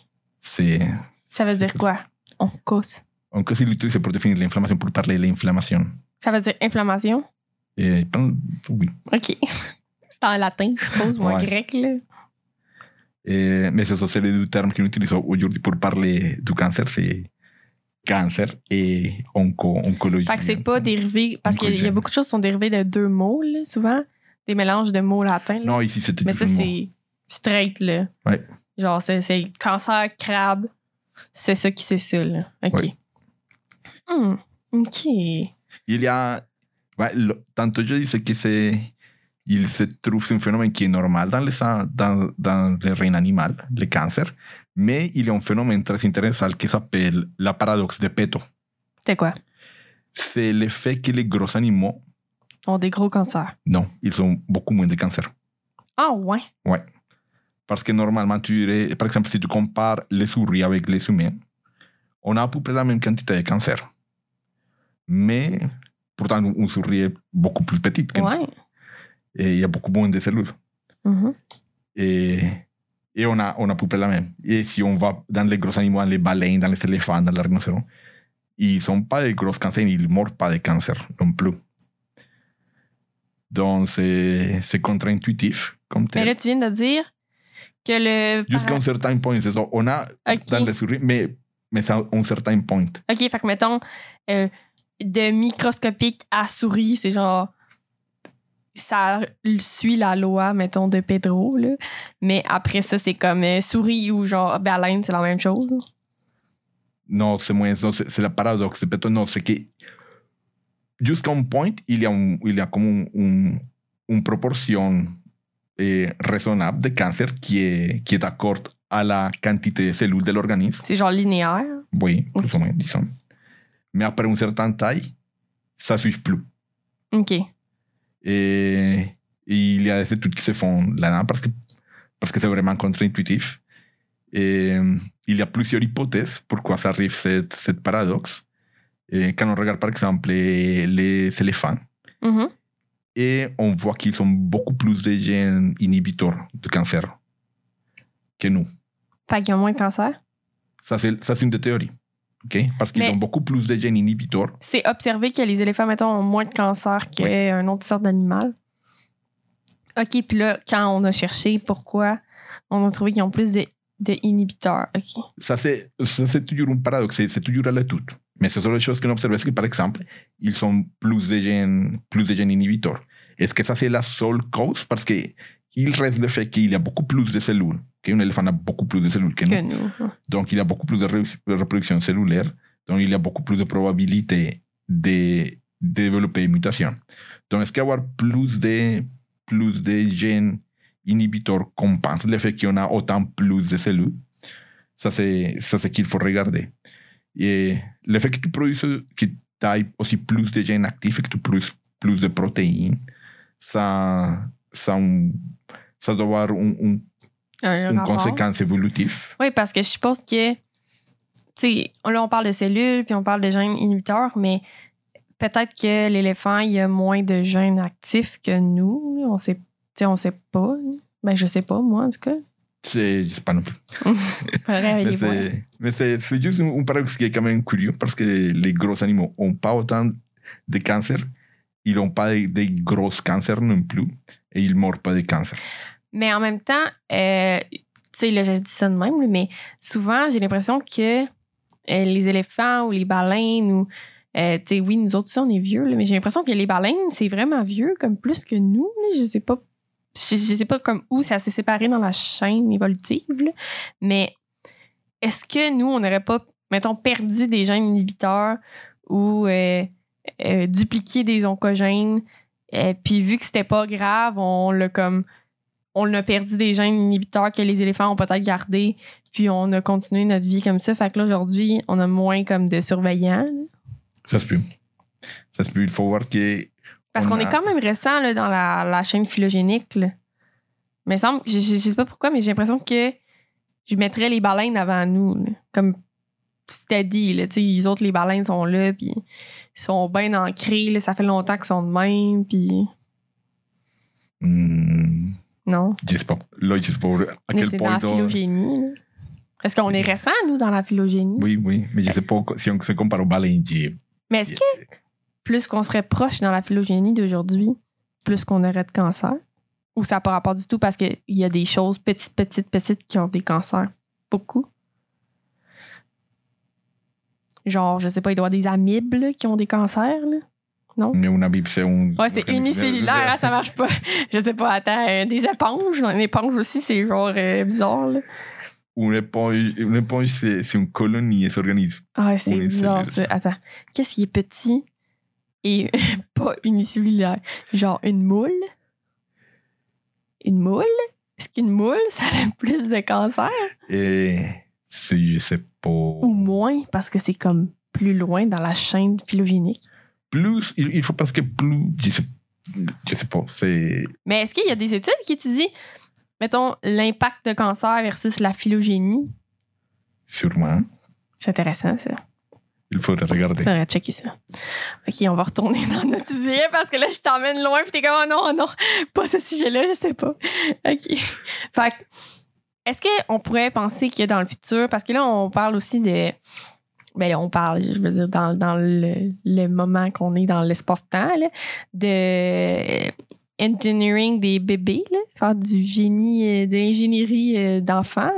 Ça veut dire quoi? Oncos. oncos, il l'utilise pour définir l'inflammation, pour parler de l'inflammation. Ça veut dire inflammation? Et, oui. OK. <laughs> C'est en latin, je suppose, ou en Ouais. grec, là. Et, mais c'est ça, c'est les deux termes qu'on utilise aujourd'hui pour parler du cancer, c'est cancer et onco, oncologie. Fait que c'est pas dérivé, parce qu'il y a- y beaucoup de choses qui sont dérivées de deux mots, là, souvent. Des mélanges de mots latins. là. Non, ici, c'était Mais ça, c'est straight, là. Ouais. Genre, c'est c'est cancer, crabe. C'est ça qui c'est ça, là. OK. Ouais. Hmm, OK. Il y a. Ouais, lo- tanto yo dice que c'est. Il se trouve c'est un phénomène qui est normal dans, les, dans, dans le règne animal, le cancer, mais il y a un phénomène très intéressant qui s'appelle la paradoxe de Peto. C'est quoi? C'est le fait que les gros animaux, On des gros cancers. non, ils ont beaucoup moins de cancer. Ah, ouais. Ouais. Parce que normalement, tu dirais, par exemple, si tu compares les souris avec les humains, on a à peu près la même quantité de cancer. Mais pourtant, une souris est beaucoup plus petite que. Ouais. Il y a beaucoup moins de cellules. Mhm. Et, et on, a, on a à peu près la même. Et si on va dans les gros animaux, dans les baleines, dans les éléphants, dans les rhinocéros, ils n'ont pas de gros cancers, ils ne meurent pas de cancer non plus. Donc, c'est c'est contre-intuitif comme Mais là, tu viens de dire que le. Jusqu'à un certain point, c'est ça. On a dans les souris, mais, mais à un certain point. OK, fait que mettons, euh, de microscopique à souris, c'est genre. Ça suit la loi, mettons, de Pedro, là. Mais après ça, c'est comme euh, souris ou genre baleine, c'est la même chose. Non, c'est moins. C'est la paradoxe. C'est plutôt non, c'est que jusqu'à un point, il y a, un, il y a comme un, un- une proportion eh, raisonnable de cancer qui est, qui est d'accord à la quantité de cellules de l'organisme. C'est genre linéaire? Oui, plus ou moins, disons. Mais après une certaine taille, ça ne suit plus. OK. Et, et il y a des études qui se font là-dedans parce que parce que c'est vraiment contre-intuitif. Et il y a plusieurs hypothèses pourquoi ça arrive cette, cette paradoxe. Et quand on regarde par exemple les, les éléphants, Mhm. et on voit qu'ils ont beaucoup plus de gènes inhibiteurs de cancer que nous. Fait qu'il y a moins de cancer? Ça, c'est une des théories. Parce qu'ils ont beaucoup plus de gènes inhibiteurs. C'est observé que les éléphants, mettons, ont moins de cancer qu'un autre sorte d'animal. OK, puis là, quand on a cherché pourquoi, on a trouvé qu'ils ont plus de, de inhibiteurs. OK. Ça, c'est toujours un paradoxe, c'est toujours à l'étude. Mais c'est solo les choses qu'on observe, c'est que, par exemple, ils ont plus de gènes, plus de gènes inhibiteurs? Est-ce que ça, c'est la seule cause? Parce que il reste le fait qu'il y a beaucoup plus de cellules, qu'un éléphant a beaucoup plus de cellules que nous. Que nous. Donc, il y a beaucoup plus de reproduction cellulaire. Donc, il y a beaucoup plus de probabilité de, de développer une mutation. Donc, est-ce qu'avoir plus de, plus de gènes inhibiteurs compense le fait qu'on a autant plus de cellules? Ça, c'est c'est qu'il faut regarder. Et le fait que tu produises, que tu aies aussi plus de gènes actifs et que tu produises plus de protéines, ça, ça, un- ça doit avoir un- un- Un une rapport. conséquence évolutive. Oui, parce que je suppose que, tu sais, là, on parle de cellules, puis on parle de gènes inhibiteurs, mais peut-être que l'éléphant, il y a moins de gènes actifs que nous. On sait, on sait pas. Ben, je sais pas, moi, en tout cas. Je sais pas non plus. <laughs> Mais c'est juste un, un paradoxe qui est quand même curieux parce que les gros animaux n'ont pas autant de cancer, ils n'ont pas de, de gros cancers non plus et ils ne meurent pas de cancer. Mais en même temps, euh, tu sais, là, je dis ça de même, mais souvent, j'ai l'impression que euh, les éléphants ou les baleines ou. euh, tu sais, oui, nous autres aussi, on est vieux, là, mais j'ai l'impression que les baleines, c'est vraiment vieux, comme plus que nous. Là, je sais pas. Je, je sais pas comme où c'est assez séparé dans la chaîne évolutive, mais est-ce que nous, on n'aurait pas, mettons, perdu des gènes inhibiteurs ou dupliqué des oncogènes, puis vu que c'était pas grave, on l'a comme on a perdu des gènes inhibiteurs que les éléphants ont peut-être gardés, puis on a continué notre vie comme ça. Fait que là, aujourd'hui, on a moins comme de surveillants. Ça se peut. Ça se peut. Il faut voir que. Parce On qu'on a- est quand même récent là, dans la, la chaîne phylogénique. Là. Mais semble, je, je, je sais pas pourquoi, mais j'ai l'impression que je mettrais les baleines avant nous. là. Comme steady. Là, les autres, les baleines sont là, puis ils sont bien ancrés. là, ça fait longtemps qu'ils sont de même, puis Hmm, non. je sais pas. Là, je sais pas à Mais quel c'est dans point. la phylogénie. Est-ce qu'on est récent, nous, dans la phylogénie? Oui, oui. Mais je sais pas si on se compare aux baleines. je- Mais est-ce que plus qu'on serait proche dans la phylogénie d'aujourd'hui, plus qu'on aurait de cancer? Ou ça n'a pas rapport du tout parce qu'il y a des choses petites, petites, petites qui ont des cancers? Beaucoup. Genre, je sais pas, il doit y avoir des amibes là, qui ont des cancers. Là. Mais une Bible, c'est un. Ouais, c'est unicellulaire, hein, ça marche pas. <laughs> Je sais pas, attends, euh, des éponges. Une éponge aussi, c'est genre euh, bizarre. Là. Une éponge, une éponge c'est c'est une colonie, des organismes. Ah, c'est bizarre ça. Attends, qu'est-ce qui est petit et <laughs> pas unicellulaire? Genre une moule? Une moule? Est-ce qu'une moule, ça a <laughs> plus de cancer? Et c'est, je sais pas. Ou moins, parce que c'est comme plus loin dans la chaîne phylogénique. Plus, il, il faut parce que plus. Je sais, je sais pas. C'est. Mais est-ce qu'il y a des études qui étudient, mettons, l'impact de cancer versus la phylogénie? Sûrement. C'est intéressant, ça. Il faudrait regarder. Faudrait checker ça. OK, on va retourner dans notre sujet parce que là, je t'emmène loin puis t'es comme, oh non, oh non, pas ce sujet-là, je sais pas. OK. Fait que, est-ce qu'on pourrait penser que dans le futur, parce que là, on parle aussi de. Ben là, on parle, je veux dire, dans, dans le, moment qu'on est dans l'espace-temps, de engineering des bébés, faire du génie, euh, de l'ingénierie euh, d'enfants.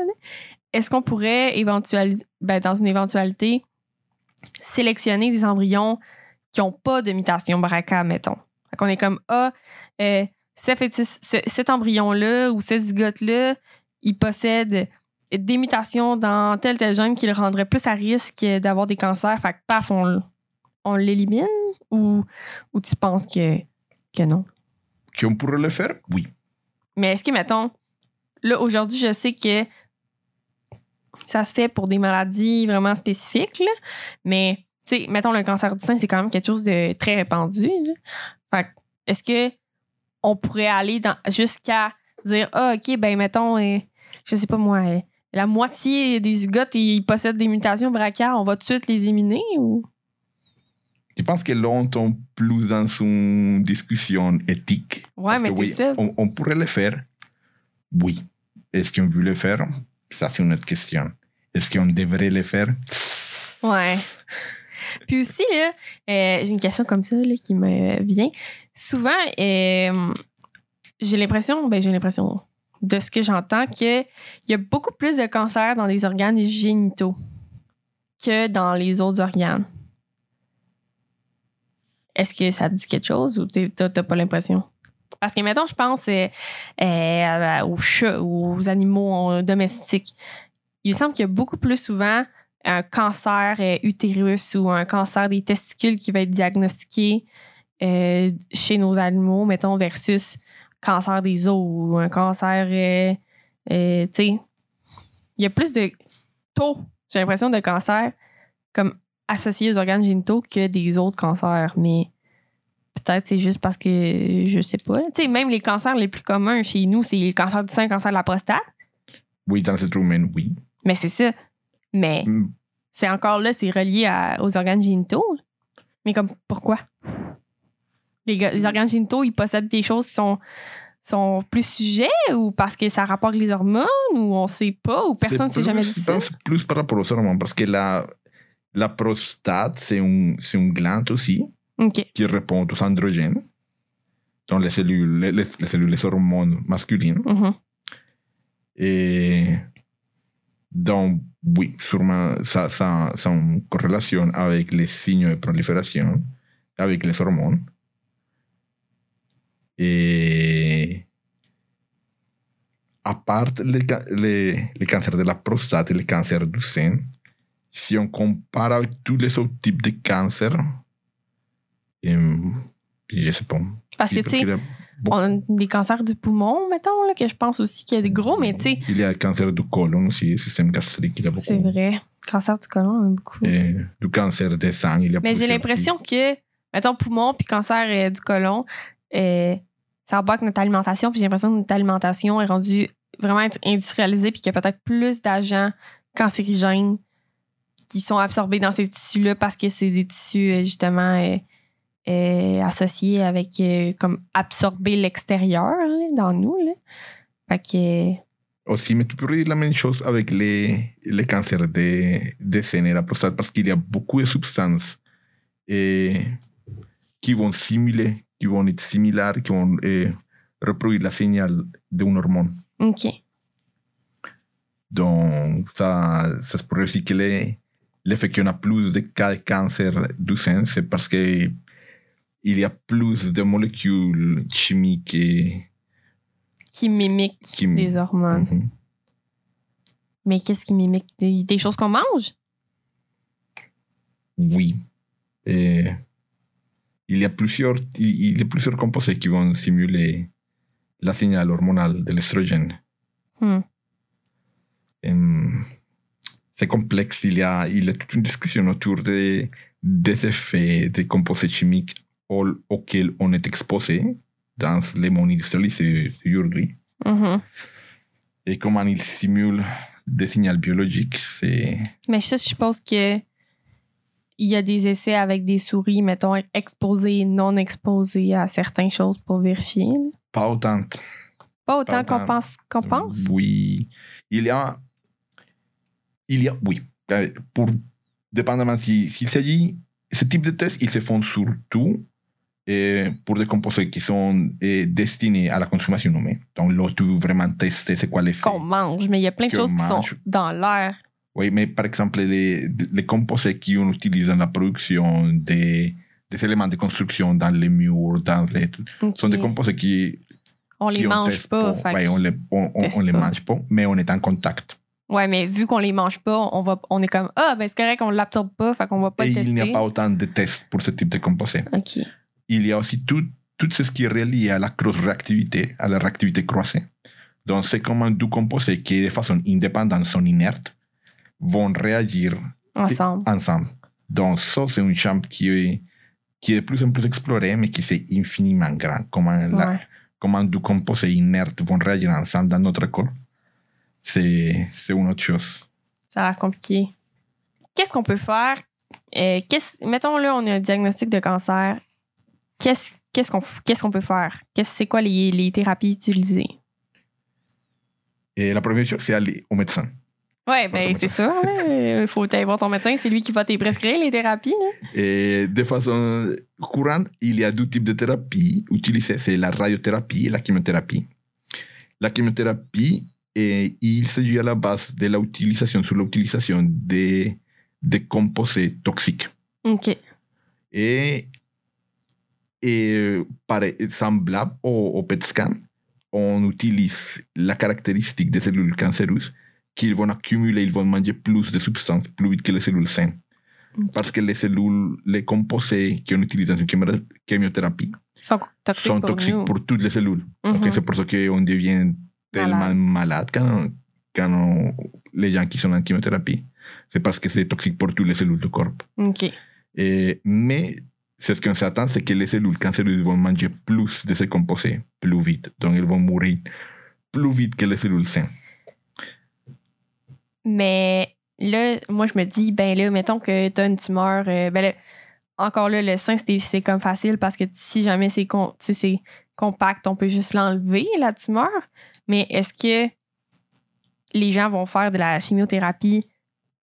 Est-ce qu'on pourrait ben, dans une éventualité, sélectionner des embryons qui n'ont pas de mutation BRCA, mettons? Qu'on est comme, ah, euh, ce fœtus- ce- cet embryon-là ou ce zygote-là, il possède des mutations dans tel tel gène qui le rendrait plus à risque d'avoir des cancers. Fait que, paf, on, on l'élimine ou, ou tu penses que, que non? Qu'on pourrait le faire? Oui. Mais est-ce que, mettons, là, aujourd'hui, je sais que ça se fait pour des maladies vraiment spécifiques, là, mais, tu sais, mettons, le cancer du sein, c'est quand même quelque chose de très répandu. Fait que, est-ce que on pourrait aller dans- jusqu'à dire, ah, OK, ben, mettons, euh, je sais pas moi, euh, la moitié des zygotes, ils possèdent des mutations BRCA, on va tout de suite les éliminer ou? Je pense que là, on tombe plus dans une discussion éthique. Ouais, mais que c'est oui, ça. On, on pourrait le faire. Oui. Est-ce qu'on veut le faire? Ça, c'est une autre question. Est-ce qu'on devrait le faire? Ouais. Puis aussi, là, euh, j'ai une question comme ça là, qui me vient. Souvent, euh, j'ai l'impression, ben j'ai l'impression de ce que j'entends, qu'il y a beaucoup plus de cancers dans les organes génitaux que dans les autres organes. Est-ce que ça te dit quelque chose ou t'as pas l'impression? Parce que, mettons, je pense euh, euh, aux chats aux animaux euh, domestiques. Il me semble qu'il y a beaucoup plus souvent un cancer utérus ou un cancer des testicules qui va être diagnostiqué chez nos animaux, mettons, versus cancer des os ou un cancer, euh, euh, tu sais, il y a plus de taux, j'ai l'impression, de cancer comme associés aux organes génitaux que des autres cancers, mais peut-être c'est juste parce que je sais pas. Tu sais, même les cancers les plus communs chez nous, c'est le cancer du sein, le cancer de la prostate, Oui, dans cette humaine, oui. mais c'est ça. Mais Mm, c'est encore là, c'est relié à- aux organes génitaux. Mais comme, pourquoi? Les, les organes génitaux, ils possèdent des choses qui sont, sont plus sujets ou parce que ça rapporte les hormones ou on sait pas ou personne ne s'est jamais dit je ça? pense plus par rapport aux hormones, parce que la, la prostate, c'est un, c'est une glande aussi qui répond aux androgènes, dans les cellules, les, les- les cellules, les hormones masculines. Mhm. Et donc, oui, sûrement, ça, ça, ça a une corrélation avec les signes de prolifération, avec les hormones. Et à part le, ca- le, le cancer de la prostate et le cancer du sein, si on compare avec tous les autres types de cancer, euh, je sais pas. Parce que, tu sais, Bon. On a des cancers du poumon, mettons, là, que je pense aussi qu'il y a des gros, mais tu sais, Il y a le cancer du côlon aussi, le système gastrique, il y a beaucoup. c'est vrai. Cancer du côlon, on a beaucoup. Et du cancer des sangs, il y a Mais j'ai l'impression que, mettons, poumon puis cancer euh, du côlon, euh, ça avec notre alimentation. Puis j'ai l'impression que notre alimentation est rendue vraiment industrialisée puis qu'il y a peut-être plus d'agents cancérigènes qui sont absorbés dans ces tissus-là parce que c'est des tissus, euh, justement, euh, euh, associés avec, comme, absorber l'extérieur dans nous. Là. Fait que, Aussi, mais tu peux dire la même chose avec les, les cancers des seins et la prostate parce qu'il y a beaucoup de substances qui vont simuler, qui vont être similaires, qui vont eh, reproduire la signal d'une hormone. OK. Donc, ça, ça se pourrait aussi que les- l'effet qu'on a plus de cas de cancer du sein, c'est parce que il y a plus de molécules chimiques et, Qui mimiquent Qui- des hormones. Mais qu'est-ce qui mimique? Des, des choses qu'on mange? Oui. Et il y a plusieurs, il y a plusieurs composés qui vont simuler la signal hormonale de l'estrogène. Hmm. C'est complexe. Il y, a, il y a toute une discussion autour de, des effets des composés chimiques au- auxquels on est exposé dans les mondes industrialisés aujourd'hui. Mhm. Et comment ils simulent des signaux biologiques. C'est Mais ça, je suppose que il y a des essais avec des souris, mettons, exposées, non exposées à certaines choses pour vérifier. là. pas autant. Pas autant qu'on pense. Qu'on pense? Oui. Il y a. Il y a. Oui. Euh, Pour, dépendamment si- s'il s'agit. Ce type de tests, ils se font surtout pour des composés qui sont destinés à la consommation humaine. Donc là, tu veux vraiment tester c'est quoi l'effet. Qu'on mange, mais il y a plein de choses qui sont dans l'air. Oui, mais par exemple, les, les composés qu'on utilise dans la production des, des éléments de construction dans les murs, dans les, sont des composés qui, On les qui mange teste pas. pas. Ouais, on les, on, on- les mange pas, mais on est en contact. Ouais, mais vu qu'on les mange pas, on, va, on est comme Ah, ben c'est correct, on l'absorbe pas, fait qu'on va pas Et le il n'y a pas autant de tests pour ce type de composés. Ok. Il y a aussi tout, tout ce qui est relié à la cross-réactivité, à la réactivité croisée. Donc, c'est comment deux composés qui, de façon indépendante, sont inertes, vont réagir Ensemble. ensemble. Donc, ça, c'est un champ qui est, qui est de plus en plus exploré, mais qui c'est infiniment grand. Comment, la- Ouais. comment deux composés inertes vont réagir ensemble dans notre corps, c'est c'est une autre chose. Ça a l'air compliqué. Qu'est-ce qu'on peut faire? Euh, mettons là, on a un diagnostic de cancer. Qu'est-ce qu'est-ce qu'on qu'est-ce qu'on peut faire? Qu'est-ce c'est quoi les, les thérapies utilisées? Et la première chose, c'est aller au médecin. Ton ben c'est ça. Il faut aller voir ton médecin. C'est lui qui va te prescrire les thérapies. là. Et de façon courante, il y a deux types de thérapies utilisées, c'est la radiothérapie et la chimiothérapie. La chimiothérapie, eh, il s'agit à la base de l'utilisation, sur l'utilisation de, de composés toxiques. OK. Et, et par semblable au, au PET scan, on utilise la caractéristique des cellules cancéreuses qu'ils vont accumuler, ils vont manger plus de substances plus vite que les cellules saines. Parce que les cellules, les composés qu'on utilise dans une chimio- chimiothérapie sont toxiques sont pour toxiques nous. pour toutes les cellules. Donc, c'est pour ça qu'on devient tellement Malade. malade quand, quand on- les gens qui sont en chimiothérapie. C'est parce que c'est toxique pour toutes les cellules du corps. OK. Et, mais c'est ce qu'on s'attend, c'est que les cellules cancéreuses vont manger plus de ces composés plus vite. Donc, elles vont mourir plus vite que les cellules saines. Mais là, moi, je me dis, ben là, mettons que tu as une tumeur, euh, ben là, encore là, le sein, c'est comme facile parce que si jamais c'est con- compact, on peut juste l'enlever, la tumeur. Mais est-ce que les gens vont faire de la chimiothérapie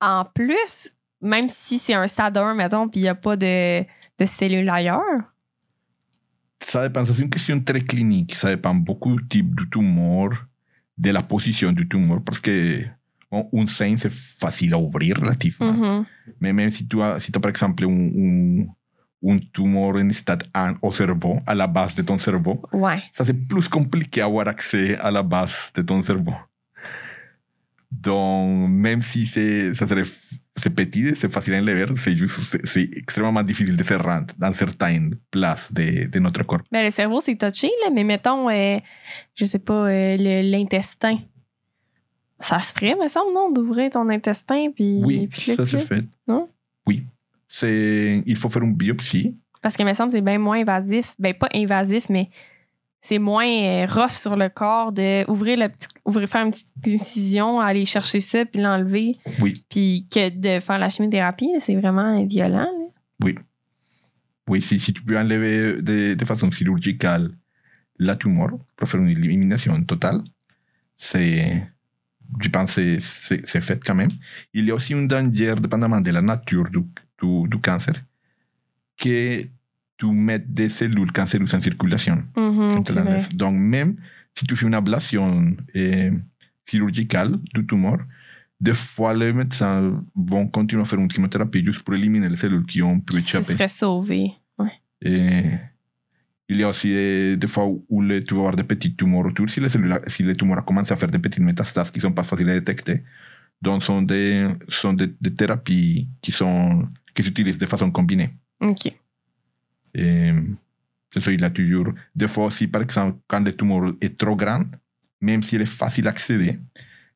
en plus, même si c'est un stade 1, mettons, puis il n'y a pas de, de cellules ailleurs? Ça dépend, c'est une question très clinique. Ça dépend beaucoup du type du tumeur, de la position du tumeur, parce que un sein, c'est facile à ouvrir relativement. Mhm. Mais même si tu as, si tu as par exemple, un, un, un tumeur en stade 1 au cerveau, à la base de ton cerveau, Ouais. ça c'est plus compliqué avoir accès à la base de ton cerveau. Donc, même si c'est, ça serait, c'est petit, c'est facile à enlever, c'est juste, c'est- extrêmement difficile de rendre dans certaines places de, de notre corps. Ben, le cerveau, c'est touché, là, mais mettons, euh, je sais pas, euh, le- l'intestin. Ça se ferait, me semble, non, d'ouvrir ton intestin puis. Oui, puis ça se fait. Non? Oui. C'est, il faut faire une biopsie. Parce que me semble c'est bien moins invasif. Ben, pas invasif, mais c'est moins euh, rough sur le corps de ouvrir le petit, ouvrir, faire une petite incision, aller chercher ça puis l'enlever. Oui. Puis que de faire la chimiothérapie, c'est vraiment violent. là. Oui, si, si tu peux enlever de, de façon chirurgicale la tumeur pour faire une élimination totale, c'est, je pense que c'est- fait quand même. Il y a aussi un danger, dépendamment de la nature du, du, du cancer, que tu mettes des cellules cancéreuses en circulation. Mhm. Donc, même si tu fais une ablation euh, chirurgicale du tumeur, des fois, les médecins vont continuer à faire une chimiothérapie juste pour éliminer les cellules qui ont pu Ce échapper. serait sauvé. Et il y a aussi des, des fois où le- tu vas avoir des petits tumeurs autour. Si les, cellules, si les tumeurs commencent à faire des petites métastases qui ne sont pas faciles à détecter, donc sont des, sont des, des thérapies qui, sont, qui s'utilisent de façon combinée. OK. Et c'est ça, il a toujours. Des fois aussi, par exemple, quand le tumeur est trop grand, même s'il est facile à accéder,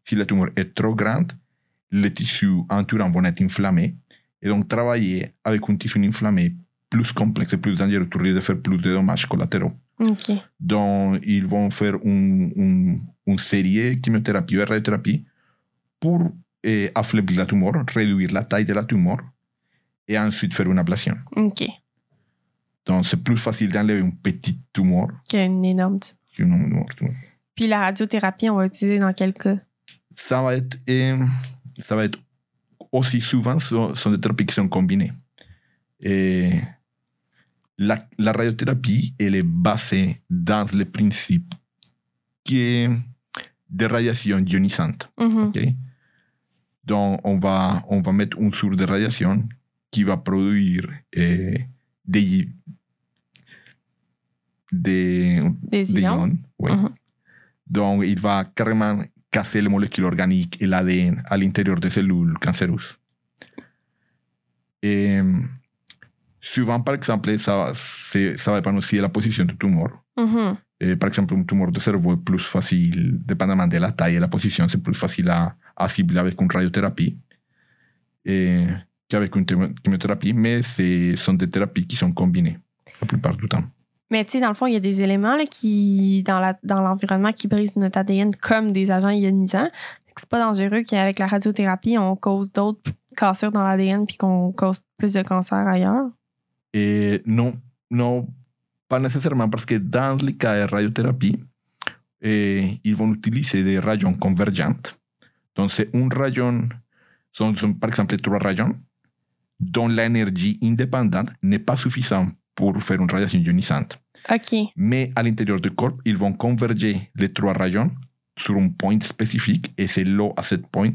si le tumeur est trop grand, les tissus entourants vont être inflammés. Et donc, travailler avec un tissu inflammé plus complexe et plus dangereux, tu risques de faire plus de dommages collatéraux. Donc, ils vont faire un- un- une série de chimiothérapie ou radiothérapie pour eh, affaiblir la tumeur, réduire la taille de la tumeur et ensuite faire une ablation. OK. Donc, c'est plus facile d'enlever une petite tumeur Qu'une énorme. tumeur. Puis la radiothérapie, on va l'utiliser dans quel cas? Ça va être, eh, ça va être aussi souvent, sont, sont des thérapies qui sont combinées. Et la, la radiothérapie, elle est basée dans le principe qui est de radiation ionisante. Mhm. Donc, on va, on va mettre une source de radiation qui va produire eh, des, des, Des des ions. ions. ouais. Mhm. Donc, il va carrément casser les molécules organiques et l'ADN à l'intérieur des cellules cancéreuses. Et souvent, par exemple, ça, ça va dépendre aussi de la position du tumeur. Mhm. Eh, par exemple, un tumeur de cerveau est plus facile, dépendamment de la taille et la position, c'est plus facile à, à cibler avec une radiothérapie eh, qu'avec une thé- chimiothérapie, mais ce sont des thérapies qui sont combinées la plupart du temps. Mais tu sais, dans le fond, il y a des éléments là, qui, dans la- dans l'environnement qui brisent notre ADN comme des agents ionisants. C'est pas dangereux qu'avec la radiothérapie, on cause d'autres cassures dans l'ADN puis qu'on cause plus de cancer ailleurs. Eh, non, non, pas nécessairement parce que dans les cas de radiothérapie, eh, ils vont utiliser des rayons convergentes. Donc, c'est un rayon, sont, sont par exemple trois rayons, dont l'énergie indépendante n'est pas suffisante pour faire une radiation ionisante. OK. Mais à l'intérieur du corps, ils vont converger les trois rayons sur un point spécifique et c'est là, à ce point,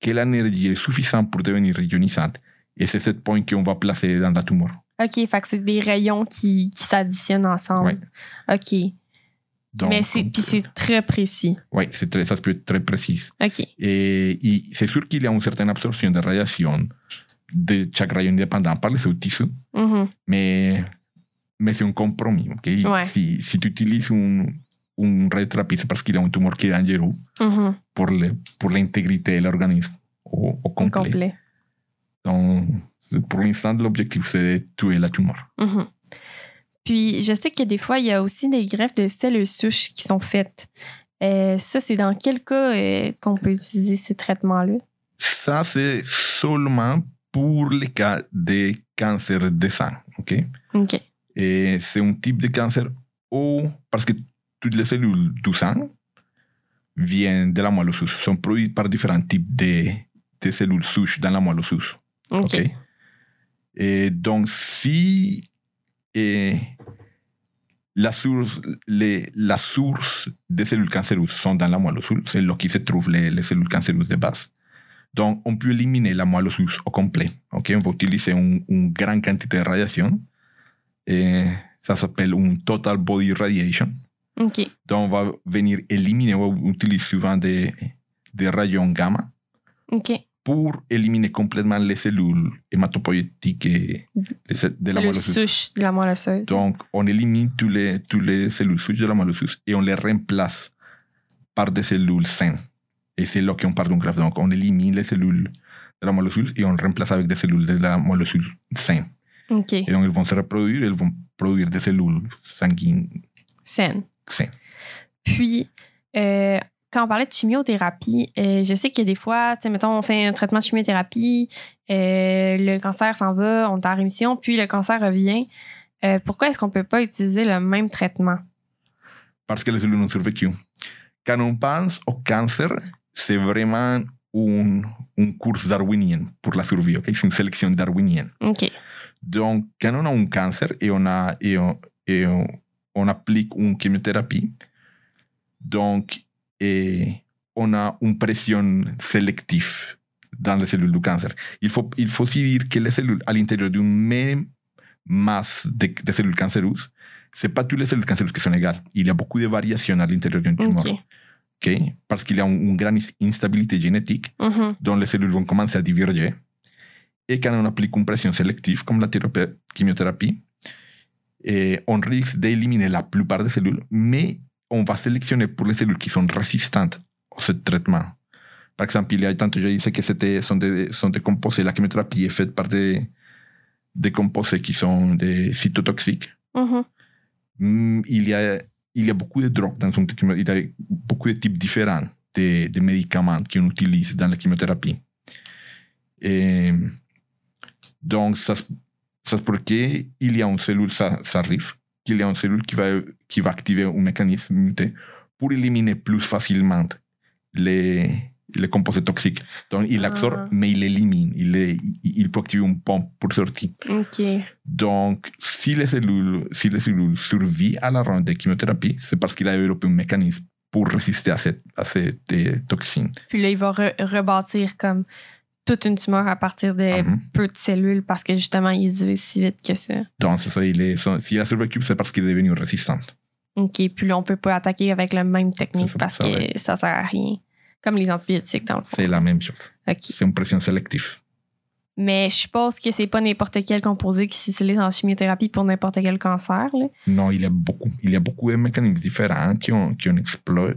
que l'énergie est suffisante pour devenir ionisante. Et c'est ce point qu'on va placer dans la tumeur. OK, fait que c'est des rayons qui, qui s'additionnent ensemble. OK. Donc, Mais c'est puis c'est très précis. Oui, c'est très, ça peut être très précis. OK. Et, c'est sûr qu'il y a une certaine absorption de radiation de chaque rayon indépendant par les tissus, Mhm. mais, mais c'est un compromis. ok? Ouais. Si, si tu utilises un, un radiothérapie, c'est parce qu'il y a un tumeur qui est dangereux Mhm. pour le- pour l'intégrité de l'organisme au, au complet. Complet. Donc, pour l'instant, l'objectif, c'est de tuer la tumeur. Mhm. Puis, je sais que des fois, il y a aussi des greffes de cellules souches qui sont faites. Euh, ça, c'est dans quel cas euh, qu'on peut utiliser ces traitements-là? Ça, c'est seulement pour les cas de cancer de sang. ok? OK. Et c'est un type de cancer ou parce que toutes les cellules du sang viennent de la moelle osseuse, sont produites par différents types de, de cellules souches dans la moelle osseuse. OK. ok? Et donc, si eh, la, source, les, la source des cellules cancéreuses sont dans la moelle c'est là qui se trouvent les, les cellules cancéreuses de base. Donc, on peut éliminer la moelle osseuse au complet. ok? On va utiliser un- une grande quantité de radiation. Et ça s'appelle un total body radiation. OK. Donc, on va venir éliminer, on utilise souvent des, des rayons gamma OK. Pour éliminer complètement les cellules hématopoïétiques et les cell- de la le souche de la. Donc, on élimine tous les, tous les cellules souches de la moelle osseuse et on les remplace par des cellules saines. Et c'est là qu'on parle d'un graphe. Donc, on élimine les cellules de la moelle osseuse et on remplace avec des cellules de la moelle osseuse saines. OK. Et donc, elles vont se reproduire, elles vont produire des cellules sanguines Saine. saines. Puis, euh, quand on parlait de chimiothérapie, euh, je sais que des fois, tu sais, mettons, on fait un traitement de chimiothérapie, euh, le cancer s'en va, on est en rémission, puis le cancer revient. Euh, pourquoi est-ce qu'on peut pas utiliser le même traitement? Parce que les cellules ont survécu. Quand on pense au cancer, c'est vraiment une, une course darwinienne pour la survie. ok? C'est une sélection darwinienne. Donc, quand on a un cancer et on, a, et on, et on, on applique une chimiothérapie, donc et on a une pression sélective dans les cellules du cancer. Il faut, il faut aussi dire que les cellules à l'intérieur d'une même masse de, de cellules cancéreuses, ce pas toutes les cellules cancéreuses qui sont égales. Il y a beaucoup de variations à l'intérieur d'une tumeur. OK. ok? Parce qu'il y a une, une grande instabilité génétique Mhm. dont les cellules vont commencer à diverger. Et quand on applique une pression sélective, comme la thérapie- chimiothérapie, eh, on risque d'éliminer la plupart des cellules, mais on va sélectionner pour les cellules qui sont résistantes à ce traitement. Par exemple, il y a tantôt je disais que c'était, sont, des, sont des composés, la chimiothérapie est faite par des, des composés qui sont des cytotoxiques. Mhm. Mm, il y a, il y a beaucoup de drogues dans une chimio- il y a beaucoup de types différents de, de médicaments qu'on utilise dans la chimiothérapie. Et donc, ça, se- ça c'est parce qu'il y a une cellule, ça, ça arrive, qu'il y a une cellule qui va, qui va activer un mécanisme muté pour éliminer plus facilement les, les composés toxiques. Donc, il Ah. absorbe, mais il élimine. Il, est- il, peut activer une pompe pour sortir. Donc, si les cellules, si les cellules survivent à la ronde de chimiothérapie, c'est parce qu'il a développé un mécanisme pour résister à cette, à cette euh, toxine. Puis là, il va re- rebâtir comme toute une tumeur à partir de Mhm. peu de cellules parce que justement, il se divise si vite que ça. Donc, c'est ça, il est, son- s'il a survécu, c'est parce qu'il est devenu résistant. OK. Puis là, on peut pas attaquer avec la même technique ça, parce ça que ça sert à rien. Comme les antibiotiques, dans le fond. C'est la même chose. C'est une pression sélective. Mais je suppose que c'est pas n'importe quel composé qui s'utilise en chimiothérapie pour n'importe quel cancer. Là. Non, il y a beaucoup. Il y a beaucoup de mécanismes différents qui on, qui on exploite.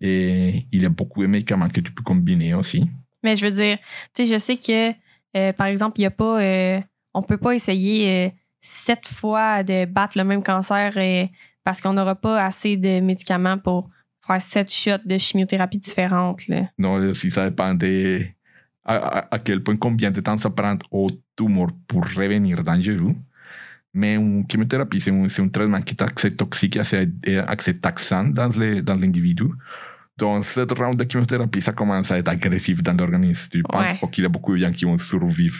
Et il y a beaucoup de médicaments que tu peux combiner aussi. Mais je veux dire, tu sais, je sais que, euh, par exemple, il y a pas. euh, on peut pas essayer euh, sept fois de battre le même cancer parce qu'on n'aura pas assez de médicaments pour faire sept shots de chimiothérapie différentes. Là. Non, si ça dépend de à, quel point, combien de temps ça prend au tumeur pour revenir dangereux. Mais une chimiothérapie, c'est un, traitement qui est assez toxique et assez, assez taxant dans dans cette round de chimiothérapie, ça commence à être agressif dans l'organisme. Pense Ouais. pas qu'il y a beaucoup de gens qui vont survivre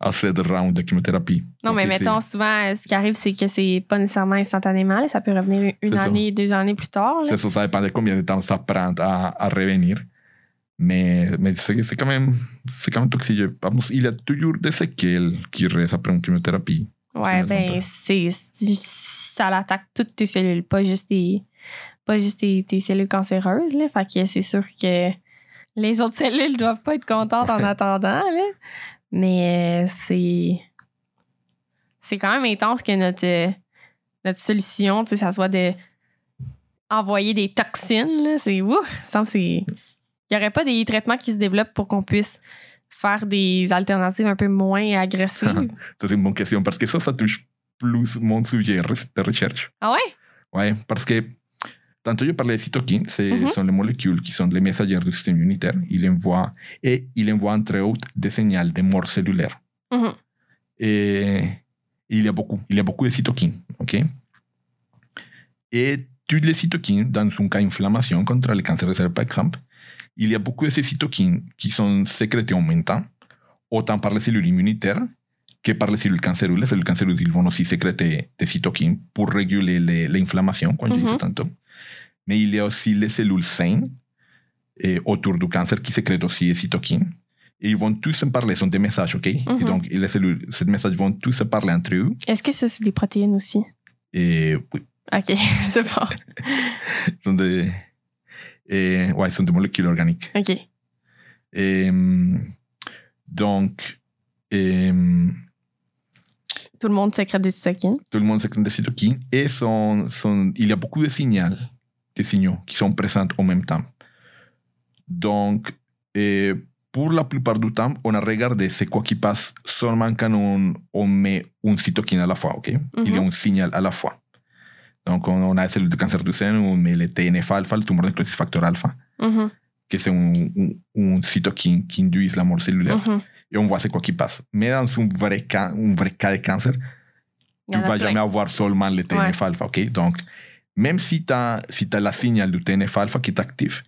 à cette round de chimiothérapie. Non, mais Donc, mettons, souvent, ce qui arrive, c'est que c'est pas nécessairement instantanément. là. Ça peut revenir une ça. année, deux années plus tard. C'est ça, ça dépend de combien de temps ça prend à, à revenir. Mais, mais c'est quand, même- c'est quand même toxique. Vamos, Il y a toujours des séquelles qui restent après une chimiothérapie. Ouais, ben, c'est, ça l'attaque toutes tes cellules, pas juste tes, pas juste tes, tes cellules cancéreuses, là. Fait que c'est sûr que les autres cellules doivent pas être contentes en <laughs> attendant, là. Mais euh, c'est, c'est quand même intense que notre, euh, notre solution, tu sais, ça soit de envoyer des toxines, là. C'est, ouh, ça c'est, il y aurait pas des traitements qui se développent pour qu'on puisse faire des alternatives un peu moins <laughs> agressives. C'est une bonne question parce que ça, ça touche plus mon sujet de recherche. ah ouais? Ouais, parce que tantôt je parlais de cytokines, ce Mhm. sont les molécules qui sont les messagères du système immunitaire. Il envoie, et il envoie entre autres des signaux de mort cellulaire. Et il y a beaucoup, il y a beaucoup de cytokines, ok? Et toutes les cytokines, dans un cas d'inflammation contre le cancer de cerveau, par exemple, il y a beaucoup de ces cytokines qui sont sécrétées en même temps, autant par les cellules immunitaires que par les cellules cancéreuses. Les cellules cancéreuses ils vont aussi sécréter des cytokines pour réguler l'inflammation, comme je disais tantôt. Mais il y a aussi les cellules saines et autour du cancer qui sécrètent aussi des cytokines. Et ils vont tous se parler, ce sont des messages, ok? Mhm. Et donc, les cellules, ces messages vont tous se parler entre eux. Est-ce que ça, c'est des protéines aussi? Et oui, OK, <laughs> c'est bon. ce <laughs> sont des, et, ouais, ce sont des molécules organiques. OK. Et, Donc, Tout le monde sécrète des cytokines. tout le monde se crée des cytokines et sont- il y a beaucoup de signaux, de signaux qui sont présents en même temps. Donc, euh, pour la plupart du temps, on a regardé c'est quoi qui passe seulement quand on, on met une cytokine à la fois, ok? Il y a Mhm. un signal à la fois. Donc, on, on a cellule de cancer du sein, on met le TNF-alpha, le tumor necrosis factor alpha, Mhm, que c'est un, un, un cytokine qui induit la mort cellulaire. mhm. Et on voit c'est quoi qui passe. Mais dans un vrai cas, un vrai cas de cancer, tu a vas jamais avoir seulement le TNF-alpha, ok? Donc, même si tu as, si as la signal du TNF-alpha qui est actif,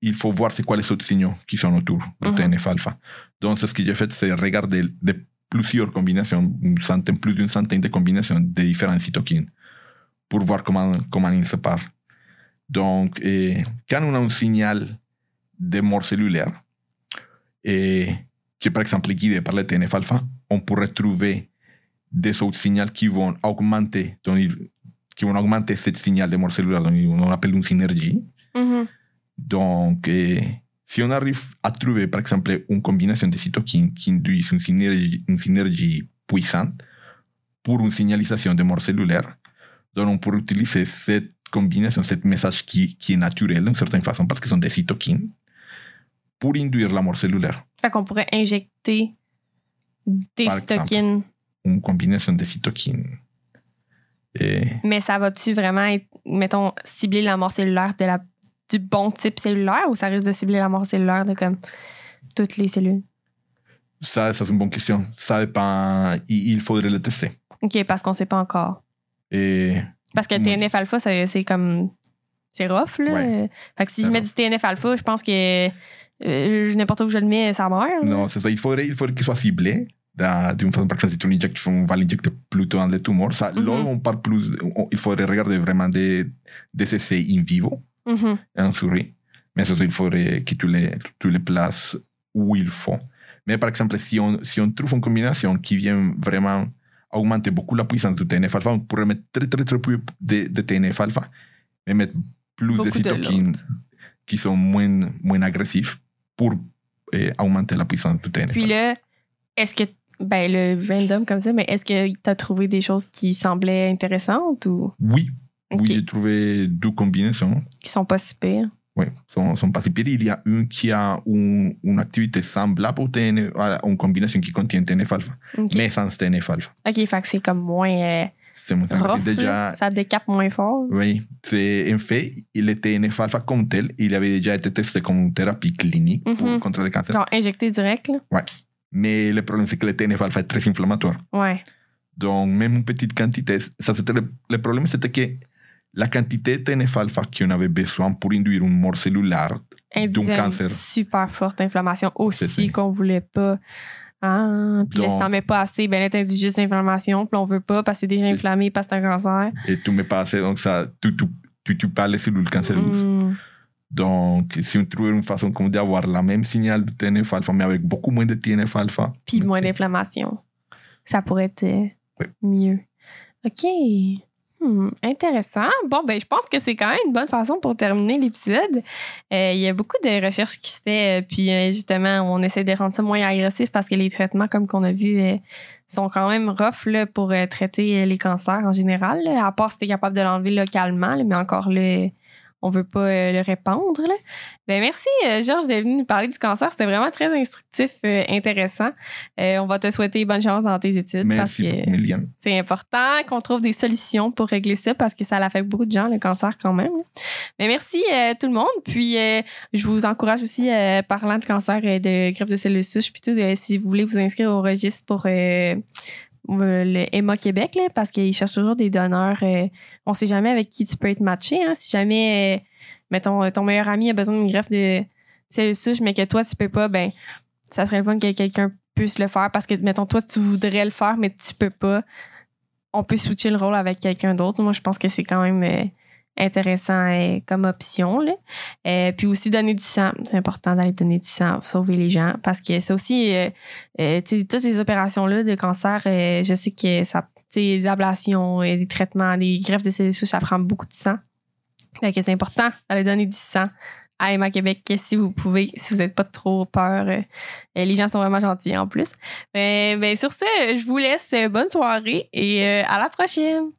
il faut voir c'est quoi les autres signaux qui sont autour du Mhm. TNF-alpha. Donc, ce que j'ai fait, c'est regarder de plusieurs combinaisons, une centaine, plus d'une centaine de combinaisons de différentes cytokines pour voir comment, comment ils se parlent. Donc, eh, quand on a un signal de mort cellulaire, qui est par exemple guidé par le TNF-alpha, on pourrait trouver des autres signaux qui vont augmenter, donc, vont augmenter ce signal de mort cellulaire, donc on appelle une synergie. Mhm. Donc, eh, si on arrive à trouver, par exemple, une combinaison de cytokines qui induit une synergie, une synergie puissante pour une signalisation de mort cellulaire, donc on pourrait utiliser cette combinaison, ce message qui, qui est naturel d'une certaine façon, parce que sont des cytokines, pour induire la mort cellulaire. Fait qu'on pourrait injecter des Par cytokines. Une combinaison de cytokines. Et Mais ça va-tu vraiment être, mettons, cibler la mort cellulaire de la, du bon type cellulaire ou ça risque de cibler la mort cellulaire de comme toutes les cellules? ça, ça c'est une bonne question. Ça dépend. Il, faudrait le tester. OK, parce qu'on sait pas encore. Et Parce que le. TNF-alpha, c'est comme. C'est rough, là. Ouais. Fait que si je mets du TNF-alpha, je pense que euh, n'importe où je le mets, ça meurt. non, c'est ça. Il faudrait, il faudrait qu'il soit ciblé. Da- D'une façon, par exemple, si tu l'injectes, on va l'injecter plutôt dans le tumor. Ça, Mhm. Là, on parle plus. il faudrait regarder vraiment des, des essais in vivo, en souris. Mais ça, il faudrait que tu les, tu les places où il faut. Mais par exemple, si on, si on trouve une combinaison qui vient vraiment augmenter beaucoup la puissance du TNF-alpha, on pourrait mettre très, très, très peu de, de TNF-alpha, mais mettre plus Beaucoup de de cytokines qui sont moins, moins agressifs pour eh, augmenter la puissance du TNF. Puis là, est-ce que. Ben, le random comme ça, mais est-ce que tu as trouvé des choses qui semblaient intéressantes ou? Oui, oui j'ai trouvé deux combinaisons. qui sont pas si pires? Oui, sont, sont pas si pires. Il y a une qui a un- une activité semblable TNF, à une combinaison qui contient TNF-alpha, OK. mais sans TNF-alpha. OK, fait que c'est comme moins euh, C'est moins rough. déjà. Ça décape moins fort. Oui, c'est en fait, le TNF-alpha comme tel, il avait déjà été testé comme thérapie clinique pour- Mhm. contre le cancer. Genre injecté direct, là. Mais le problème, c'est que le TNF-alpha est très inflammatoire. Ouais. Donc, même une petite quantité, ça c'était le, le problème, c'était que la quantité de TNF-alpha qu'on avait besoin pour induire une mort cellulaire, une cancer. super forte inflammation aussi qu'on voulait pas. Ah, puis là, si t'en mets pas assez, ben là, t'induis juste l'inflammation, puis on veut pas parce que c'est déjà inflammé parce que c'est un cancer. et tu mets pas assez, donc ça, tu, tu, tu tues pas les cellules cancéreuses. Mm. Donc, si on trouve une façon comme d'avoir la même signal de TNF-alpha, mais avec beaucoup moins de TNF-alpha, Puis moins d'inflammation. Ça pourrait être euh, Oui. mieux. OK. Hmm, intéressant. Bon, ben, je pense que c'est quand même une bonne façon pour terminer l'épisode. Euh, Il y a beaucoup de recherches qui se fait, euh, puis euh, justement, on essaie de rendre ça moins agressif parce que les traitements, comme qu'on a vu, euh, sont quand même rough là, pour traiter les cancers en général. là. à part si tu es capable de l'enlever localement, là, mais encore là, on veut pas euh, le répandre. là. Ben, merci, euh, Georges, d'être venu nous parler du cancer. C'était vraiment très instructif, euh, intéressant. On va te souhaiter bonne chance dans tes études parce merci que beaucoup, Méliane. c'est important qu'on trouve des solutions pour régler ça parce que ça affecte beaucoup de gens, le cancer, quand même. Mais merci euh, tout le monde. Puis, je vous encourage aussi, parlant de cancer et de greffe de cellules souches, plutôt, si vous voulez vous inscrire au registre pour le EMA Québec, là, parce qu'ils cherchent toujours des donneurs. euh, on sait jamais avec qui tu peux être matché. hein. Si jamais, euh, mettons, ton meilleur ami a besoin d'une greffe de cellules souches, mais que toi, tu peux pas, ben, ça serait le fun que quelqu'un puisse le faire parce que, mettons, toi, tu voudrais le faire, mais tu peux pas. On peut switcher le rôle avec quelqu'un d'autre. Moi, je pense que c'est quand même euh, intéressant euh, comme option. Là. Euh, puis aussi donner du sang. C'est important d'aller donner du sang, sauver les gens. Parce que c'est aussi, euh, toutes ces opérations-là de cancer, je sais que ça, des ablations, et des traitements, des greffes de cellules souches, ça prend beaucoup de sang. Que c'est important d'aller donner du sang à Emma Québec si vous pouvez, si vous n'êtes pas trop peur. Les gens sont vraiment gentils en plus. Ben, ben, sur ce, je vous laisse. Bonne soirée et à la prochaine.